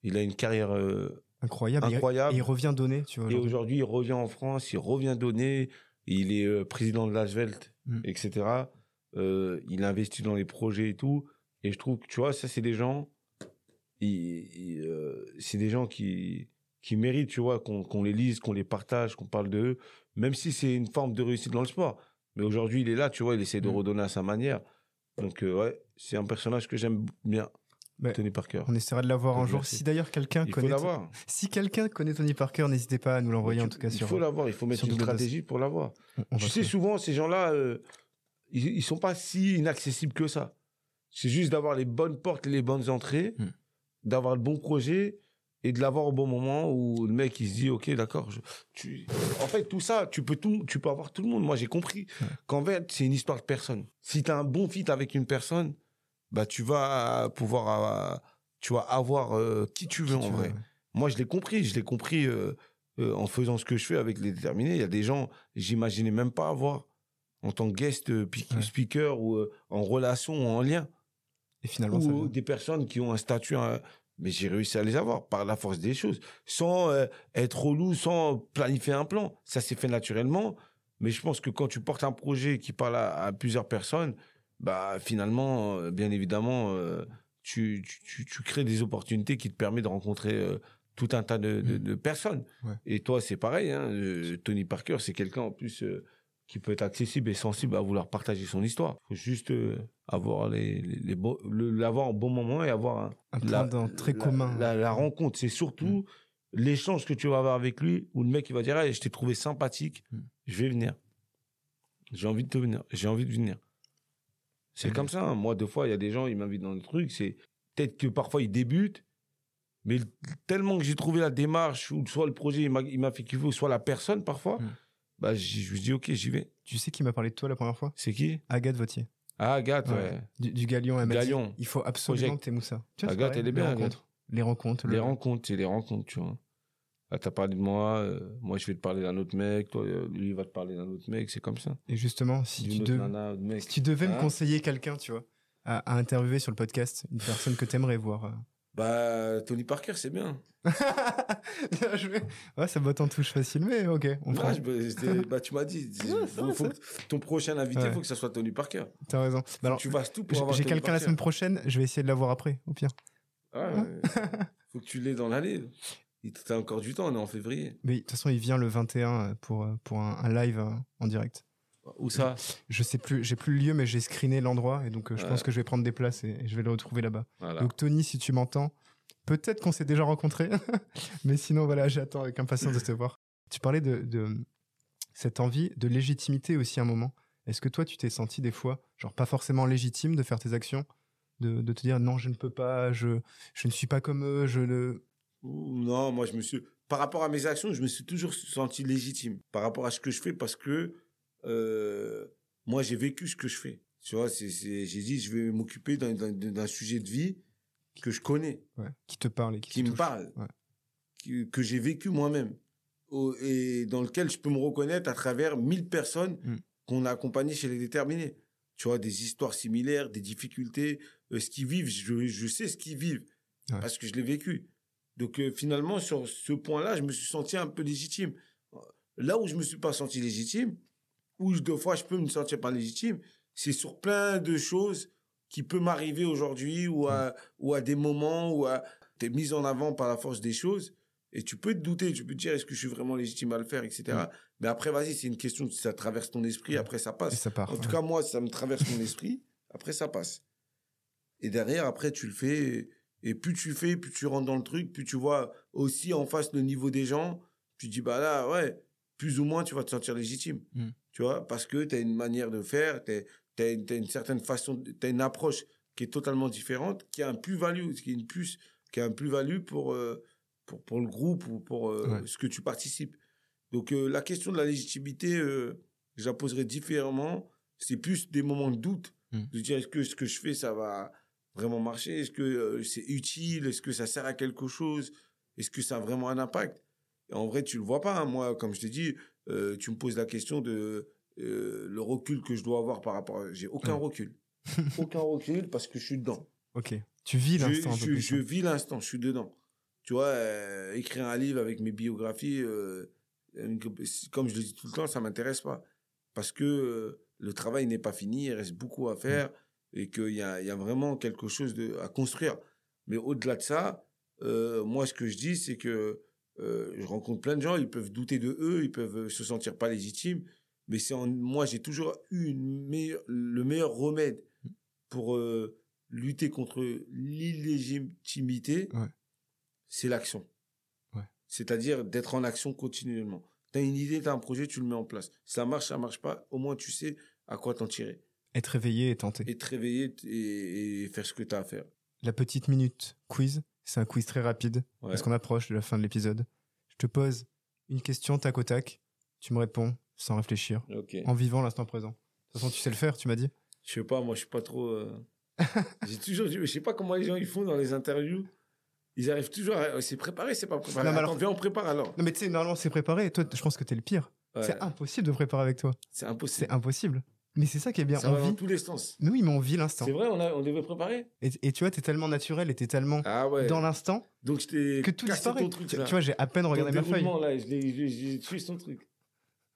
il a une carrière euh, Incroyable. Incroyable. Et il revient donner, tu vois. Et aujourd'hui. il revient en France, il revient donner, il est euh, président de l'Asvelt, Mm. etc. Euh, il investit dans les projets et tout. Et je trouve que, tu vois, ça, c'est des gens, euh, c'est des gens qui, qui méritent, tu vois, qu'on les lise, qu'on les partage, qu'on parle d'eux, même si c'est une forme de réussite dans le sport. Mais aujourd'hui, il est là, tu vois, il essaie de Mm. redonner à sa manière. Donc, ouais, c'est un personnage que j'aime bien, Tony Parker. On essaiera de l'avoir un jour. Si d'ailleurs quelqu'un connaît, si quelqu'un connaît Tony Parker, n'hésitez pas à nous l'envoyer en tout cas il sur. faut l'avoir, il faut mettre une stratégie pour l'avoir. Tu sais, souvent, ces gens-là, euh, ils, ils sont pas si inaccessibles que ça. C'est juste d'avoir les bonnes portes les bonnes entrées, Hmm. d'avoir le bon projet et de l'avoir au bon moment où le mec il se dit ok d'accord je- tu en fait tout ça tu peux tout tu peux avoir tout le monde moi j'ai compris Ouais. qu'en fait c'est une histoire de personne si tu as un bon fit avec une personne bah tu vas pouvoir euh, tu vas avoir euh, qui tu veux en Tu vrai ouais. moi je l'ai compris je l'ai compris euh, euh, en faisant ce que je fais avec les déterminés il y a des gens j'imaginais même pas avoir en tant que guest Ouais. speaker ou en relation ou en lien Et finalement, ça ou vient. des personnes qui ont un statut, mais j'ai réussi à les avoir par la force des choses, sans être relou, sans planifier un plan. Ça s'est fait naturellement, mais je pense que quand tu portes un projet qui parle à, à plusieurs personnes, bah finalement, euh, bien évidemment, euh, tu, tu, tu- crées des opportunités qui te permettent de rencontrer euh, tout un tas de, de- Mm. de personnes. Ouais. Et toi, c'est pareil. Hein, euh, Tony Parker, c'est quelqu'un en plus. qui peut être accessible et sensible à vouloir partager son histoire. Il faut juste avoir les, les, les beaux- le- l'avoir au bon moment et avoir un, Un point la- la- commun. La, la rencontre, c'est surtout l'échange que tu vas avoir avec lui où le mec il va dire hey, je t'ai trouvé sympathique, Mm. je vais venir. J'ai envie de te venir, j'ai envie de venir. C'est Mm. comme ça. hein. Moi, deux fois, il y a des gens, ils m'invitent dans des trucs. C'est peut-être que parfois ils débutent, mais tellement que j'ai trouvé la démarche ou soit le projet il m'a, fait kiffer, soit la personne parfois, Mm. bah je me dis ok, j'y vais. Tu sais qui m'a parlé de toi la première fois? C'est qui? Agathe Vautier. Ah, Agathe, Ouais. ouais. Du, du Galion. Elle dit, Galion. il faut absolument Project. que t'aimes ça. Tu vois, c'est Agathe, pareil, elle est les rencontres. Les rencontres. Les le- rencontres, c'est les rencontres, tu vois. Là, t'as parlé de moi, euh, moi je vais te parler d'un autre mec, toi, euh, lui il va te parler d'un autre mec, c'est comme ça. Et justement, si tu, autre dev- nana, autre mec. si tu devais me Hein conseiller quelqu'un, tu vois, à, à interviewer sur le podcast, une personne que t'aimerais voir. euh. Bah, Tony Parker, c'est bien. [LAUGHS] Bien joué. ouais, ça botte en touche facile, mais ok, on prend. [LAUGHS] bah, tu m'as dit, faut- faut ton prochain invité, Ouais. faut que ça soit Tony Parker. T'as raison. Bah alors, tu fasses tout pour j'ai quelqu'un la semaine prochaine, je vais essayer de l'avoir après, au pire. Ah, ouais. faut que tu l'aies dans l'année. [LAUGHS] Il t'as encore du temps, on est en février. Mais de toute façon, il vient le 21 pour, euh, pour un, un live euh, en direct. Où ça? Je sais plus, j'ai plus le lieu, mais j'ai screené l'endroit et donc euh, je Ouais. pense que je vais prendre des places et, et je vais le retrouver là-bas. Voilà. Donc Tony, si tu m'entends, peut-être qu'on s'est déjà rencontrés, [LAUGHS] mais sinon voilà, j'attends avec impatience de te voir. Tu parlais de, de cette envie de légitimité aussi à un moment. Est-ce que toi, tu t'es senti des fois, genre pas forcément légitime de faire tes actions, de, de te dire non, je ne peux pas, je, je ne suis pas comme eux, je ne. Non, moi, je me suis. Par rapport à mes actions, je me suis toujours senti légitime par rapport à ce que je fais parce que euh, moi, j'ai vécu ce que je fais. Tu vois, c'est, c'est- j'ai dit, je vais m'occuper d'un, d'un, d'un sujet de vie que je connais, Ouais, qui te parle et qui, qui te me touche. parle, Ouais. que j'ai vécu moi-même au- et dans lequel je peux me reconnaître à travers 1000 personnes Mm. qu'on a accompagnées chez les déterminés. Tu vois, des histoires similaires, des difficultés, euh, ce qu'ils vivent, je, je sais ce qu'ils vivent Ouais. parce que je l'ai vécu. Donc euh, finalement, sur ce point-là, je me suis senti un peu légitime. Là où je me suis pas senti légitime, où deux fois je peux me sentir pas légitime, c'est sur plein de choses qui peuvent m'arriver aujourd'hui ou à, ou à des moments où tu es mis en avant par la force des choses. Et tu peux te douter, tu peux te dire est-ce que je suis vraiment légitime à le faire, etc. Mm. Mais après, vas-y, c'est une question, ça traverse ton esprit, Ouais. après ça Et passe. ça part. En tout cas, moi, ça me traverse mon esprit. Après, ça passe. Et derrière, après, tu le fais. Et plus tu fais, plus tu rentres dans le truc, plus tu vois aussi en face le niveau des gens. Tu dis, bah là, ouais, plus ou moins, tu vas te sentir légitime. Mm. Tu vois, parce que tu as une manière de faire, tu as, une certaine façon, tu as une approche qui est totalement différente, qui a un plus-value, qui est une plus, qui a un plus-value pour, euh, pour, pour le groupe ou pour euh, Ouais. ce que tu participes. Donc, euh, la question de la légitimité, je la poserai différemment. C'est plus des moments de doute, Mm. de dire est-ce que ce que je fais, ça va vraiment marcher Est-ce que euh, c'est utile? Est-ce que ça sert à quelque chose? Est-ce que ça a vraiment un impact? Et En vrai, tu le vois pas. hein. Moi, comme je t'ai dit, euh, tu me poses la question de euh, le recul que je dois avoir par rapport. à... J'ai aucun Ouais. recul. [LAUGHS] aucun recul parce que je suis dedans. Ok. Tu vis l'instant je- je vis l'instant, je suis dedans. Tu vois, écrire un livre avec mes biographies, une- comme je le dis tout le temps, ça m'intéresse pas. Parce que le travail n'est pas fini, il reste beaucoup à faire et qu'il y a, y a vraiment quelque chose de, à construire. Mais au-delà de ça, euh, moi, ce que je dis, c'est que euh, je rencontre plein de gens, ils peuvent douter de eux, ils peuvent se sentir pas légitimes. Mais c'est en, moi, j'ai toujours eu une meilleure- le meilleur remède pour euh, lutter contre l'illégitimité, Ouais. c'est l'action. Ouais. C'est-à-dire d'être en action continuellement. Tu as une idée, tu as un projet, tu le mets en place. Ça marche, ça marche pas, au moins tu sais à quoi t'en tirer. Être réveillé et tenté. Et te réveiller t- et, et faire ce que tu as à faire. La petite minute quiz, C'est un quiz très rapide Ouais. parce qu'on approche de la fin de l'épisode. Je te pose une question tac au tac. Tu me réponds sans réfléchir, en vivant l'instant présent. De toute façon, tu sais le faire, tu m'as dit. Je sais pas, moi, je suis pas trop. euh, [LAUGHS] J'ai toujours dit, je sais pas comment les gens ils font dans les interviews. Ils arrivent toujours à. C'est préparé, c'est pas préparé. Non, mais Attends, alors- viens, on prépare alors. Non, mais tu sais, normalement, c'est préparé. Toi, je pense que t'es le pire. Ouais, C'est impossible de préparer avec toi. C'est impossible. C'est impossible. Mais c'est ça qui est bien. Ça on va dans vit. tous les sens. Mais oui, mais on vit l'instant. C'est vrai, on, a, on devait préparer Et, et tu vois, t'es tellement naturel et t'es tellement Ah ouais. dans l'instant Donc je que tout disparaît. ton truc tu, tu vois, j'ai à peine Ton regardé ma feuille. là, j'ai tué son truc.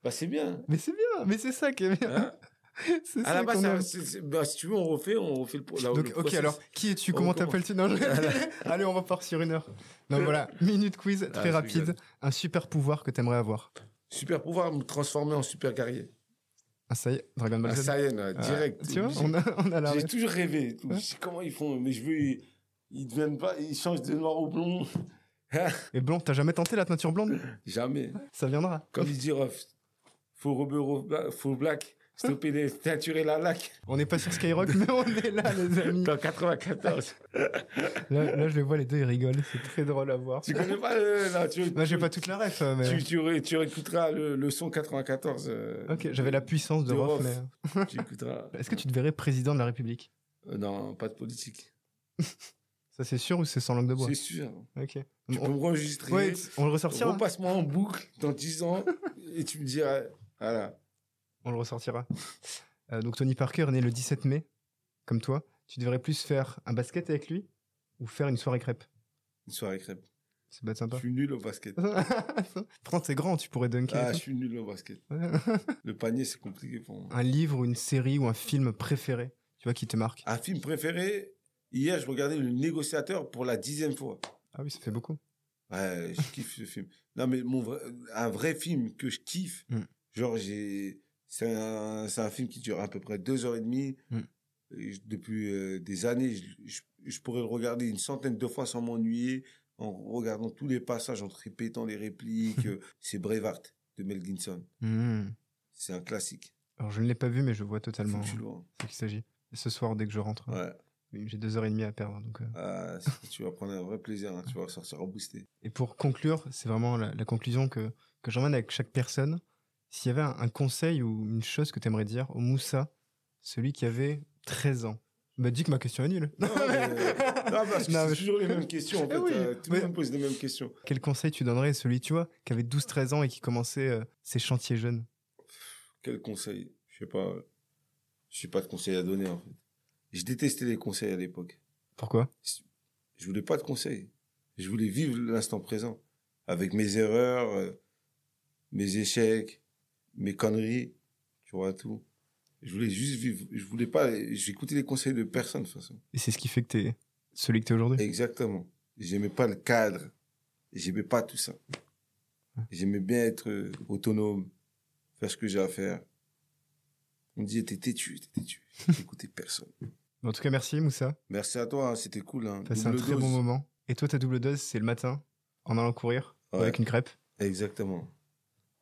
Bah c'est bien. Mais c'est bien, mais c'est ça qui est bien. Hein [LAUGHS] c'est à la base, c'est- bah, si tu veux, on refait, on refait le, la- Donc, le ok, alors, qui es-tu Comment t'appelles-tu? Non, je- [LAUGHS] Allez, on repart sur une heure. Donc voilà, [LAUGHS] minute quiz, très Ah, rapide. Un super pouvoir que t'aimerais avoir. Super pouvoir me transformer en super guerrier. Ah, ça y est, Dragon Ball Ah, Z. ça y est, là, Ah, direct. tu vois, on a, on a la J'ai toujours rêvé. Je sais comment ils font, mais je veux. Ils, ils deviennent pas. Ils changent de noir au blond. [LAUGHS] Et blond, t'as jamais tenté la teinture blonde? Jamais. Ça viendra. Comme il dit Ruff, faut faut black, stopper les teinturer la laque. On n'est pas sur Skyrock, [LAUGHS] mais on est là, les [LAUGHS] amis. En 94. Là, là, je les vois, les deux, ils rigolent. C'est très drôle à voir. tu connais pas le. Là, tu, Moi, j'ai pas toute la ref, euh, mais. Tu, tu, ré- tu réécouteras le, le son 94. euh, Ok, j'avais la puissance de de Rof, mais. [LAUGHS] Tu écouteras. Est-ce que tu te verrais président de la République? Euh, non, pas de politique. Ça, c'est sûr ou c'est sans langue de bois? C'est sûr. Ok. Tu peux On, me enregistrer. ouais, on le ressortira. Repasse-moi en boucle dans 10 ans et tu me diras. Voilà. On le ressortira. Euh, donc Tony Parker est né le 17 mai, comme toi. Tu devrais plus faire un basket avec lui ou faire une soirée crêpe? Une soirée crêpe. Ça peut être Je sympa. suis nul au basket. Pourtant, t'es grand, tu pourrais dunker. Ah, je suis nul au basket. [LAUGHS] [LAUGHS] Le panier, c'est compliqué pour moi. un livre ou une série ou un film préféré, tu vois, qui te marque? Un film préféré, hier, je regardais Le Négociateur pour la dixième fois. Ah oui, ça fait beaucoup. Ouais, je kiffe ce film. Non, mais mon vrai- un vrai film que je kiffe, Mm. genre, j'ai. C'est un, film qui dure à peu près deux heures et demie. Mm. Et je- depuis euh, des années, je, je- je pourrais le regarder une centaine de fois sans m'ennuyer, en regardant tous les passages, en répétant les répliques. [LAUGHS] euh, c'est Braveheart de Mel Gibson. Hmm. C'est un classique. Alors, je ne l'ai pas vu, mais je vois totalement ce qu'il s'agit. Ce soir, dès que je rentre, Ouais. j'ai deux heures et demie à perdre. Donc, euh. Ah, tu vas prendre un vrai plaisir. hein. Tu vas ressortir reboosté. Et pour conclure, c'est vraiment la, la conclusion que, que j'emmène avec chaque personne. S'il y avait un, un conseil ou une chose que tu aimerais dire au Moussa, celui qui avait 13 ans, bah dis que ma question est nulle. Non, [LAUGHS] mais- non, parce que Non, c'est mais- toujours les mêmes questions. En Eh fait. oui, Euh, tout mais- le monde pose les mêmes questions. Quel conseil tu donnerais à celui, tu vois, qui avait 12-13 ans et qui commençait euh, ses chantiers jeunes? Quel conseil? Je sais pas. Je sais pas de conseils à donner en fait. Je détestais les conseils à l'époque. Pourquoi? Je voulais pas de conseils. Je voulais vivre l'instant présent avec mes erreurs, euh, mes échecs, mes conneries, tu vois tout. Je voulais juste vivre. Je voulais pas. J'écoutais les conseils de personne de toute façon. Et c'est ce qui fait que tu es celui que tu es aujourd'hui? Exactement. J'aimais pas le cadre. J'aimais pas tout ça. J'aimais bien être euh, autonome, faire ce que j'ai à faire. On me disait, t'es têtu, t'es têtu. [LAUGHS] J'écoutais personne. En tout cas, merci Moussa. Merci à toi, hein, c'était cool. Hein. Passé un très dose. bon moment. Et toi, ta double dose, c'est le matin, en allant courir, Ouais, avec une crêpe? Exactement.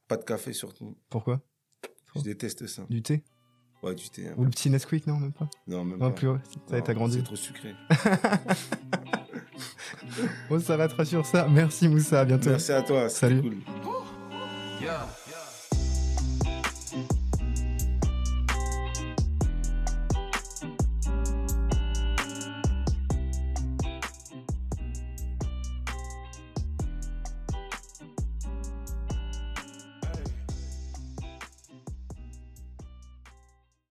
Pas de café surtout. Pourquoi? Je déteste ça. Du thé? Ouais, du thé. hein. Ou le petit Nesquik Non, même pas? Non, même Non, pas. plus haut. Ça t'as grandi. C'est trop sucré. [LAUGHS] On s'arrêtera sur ça. Merci Moussa, à bientôt. Merci à toi, Salut. cool.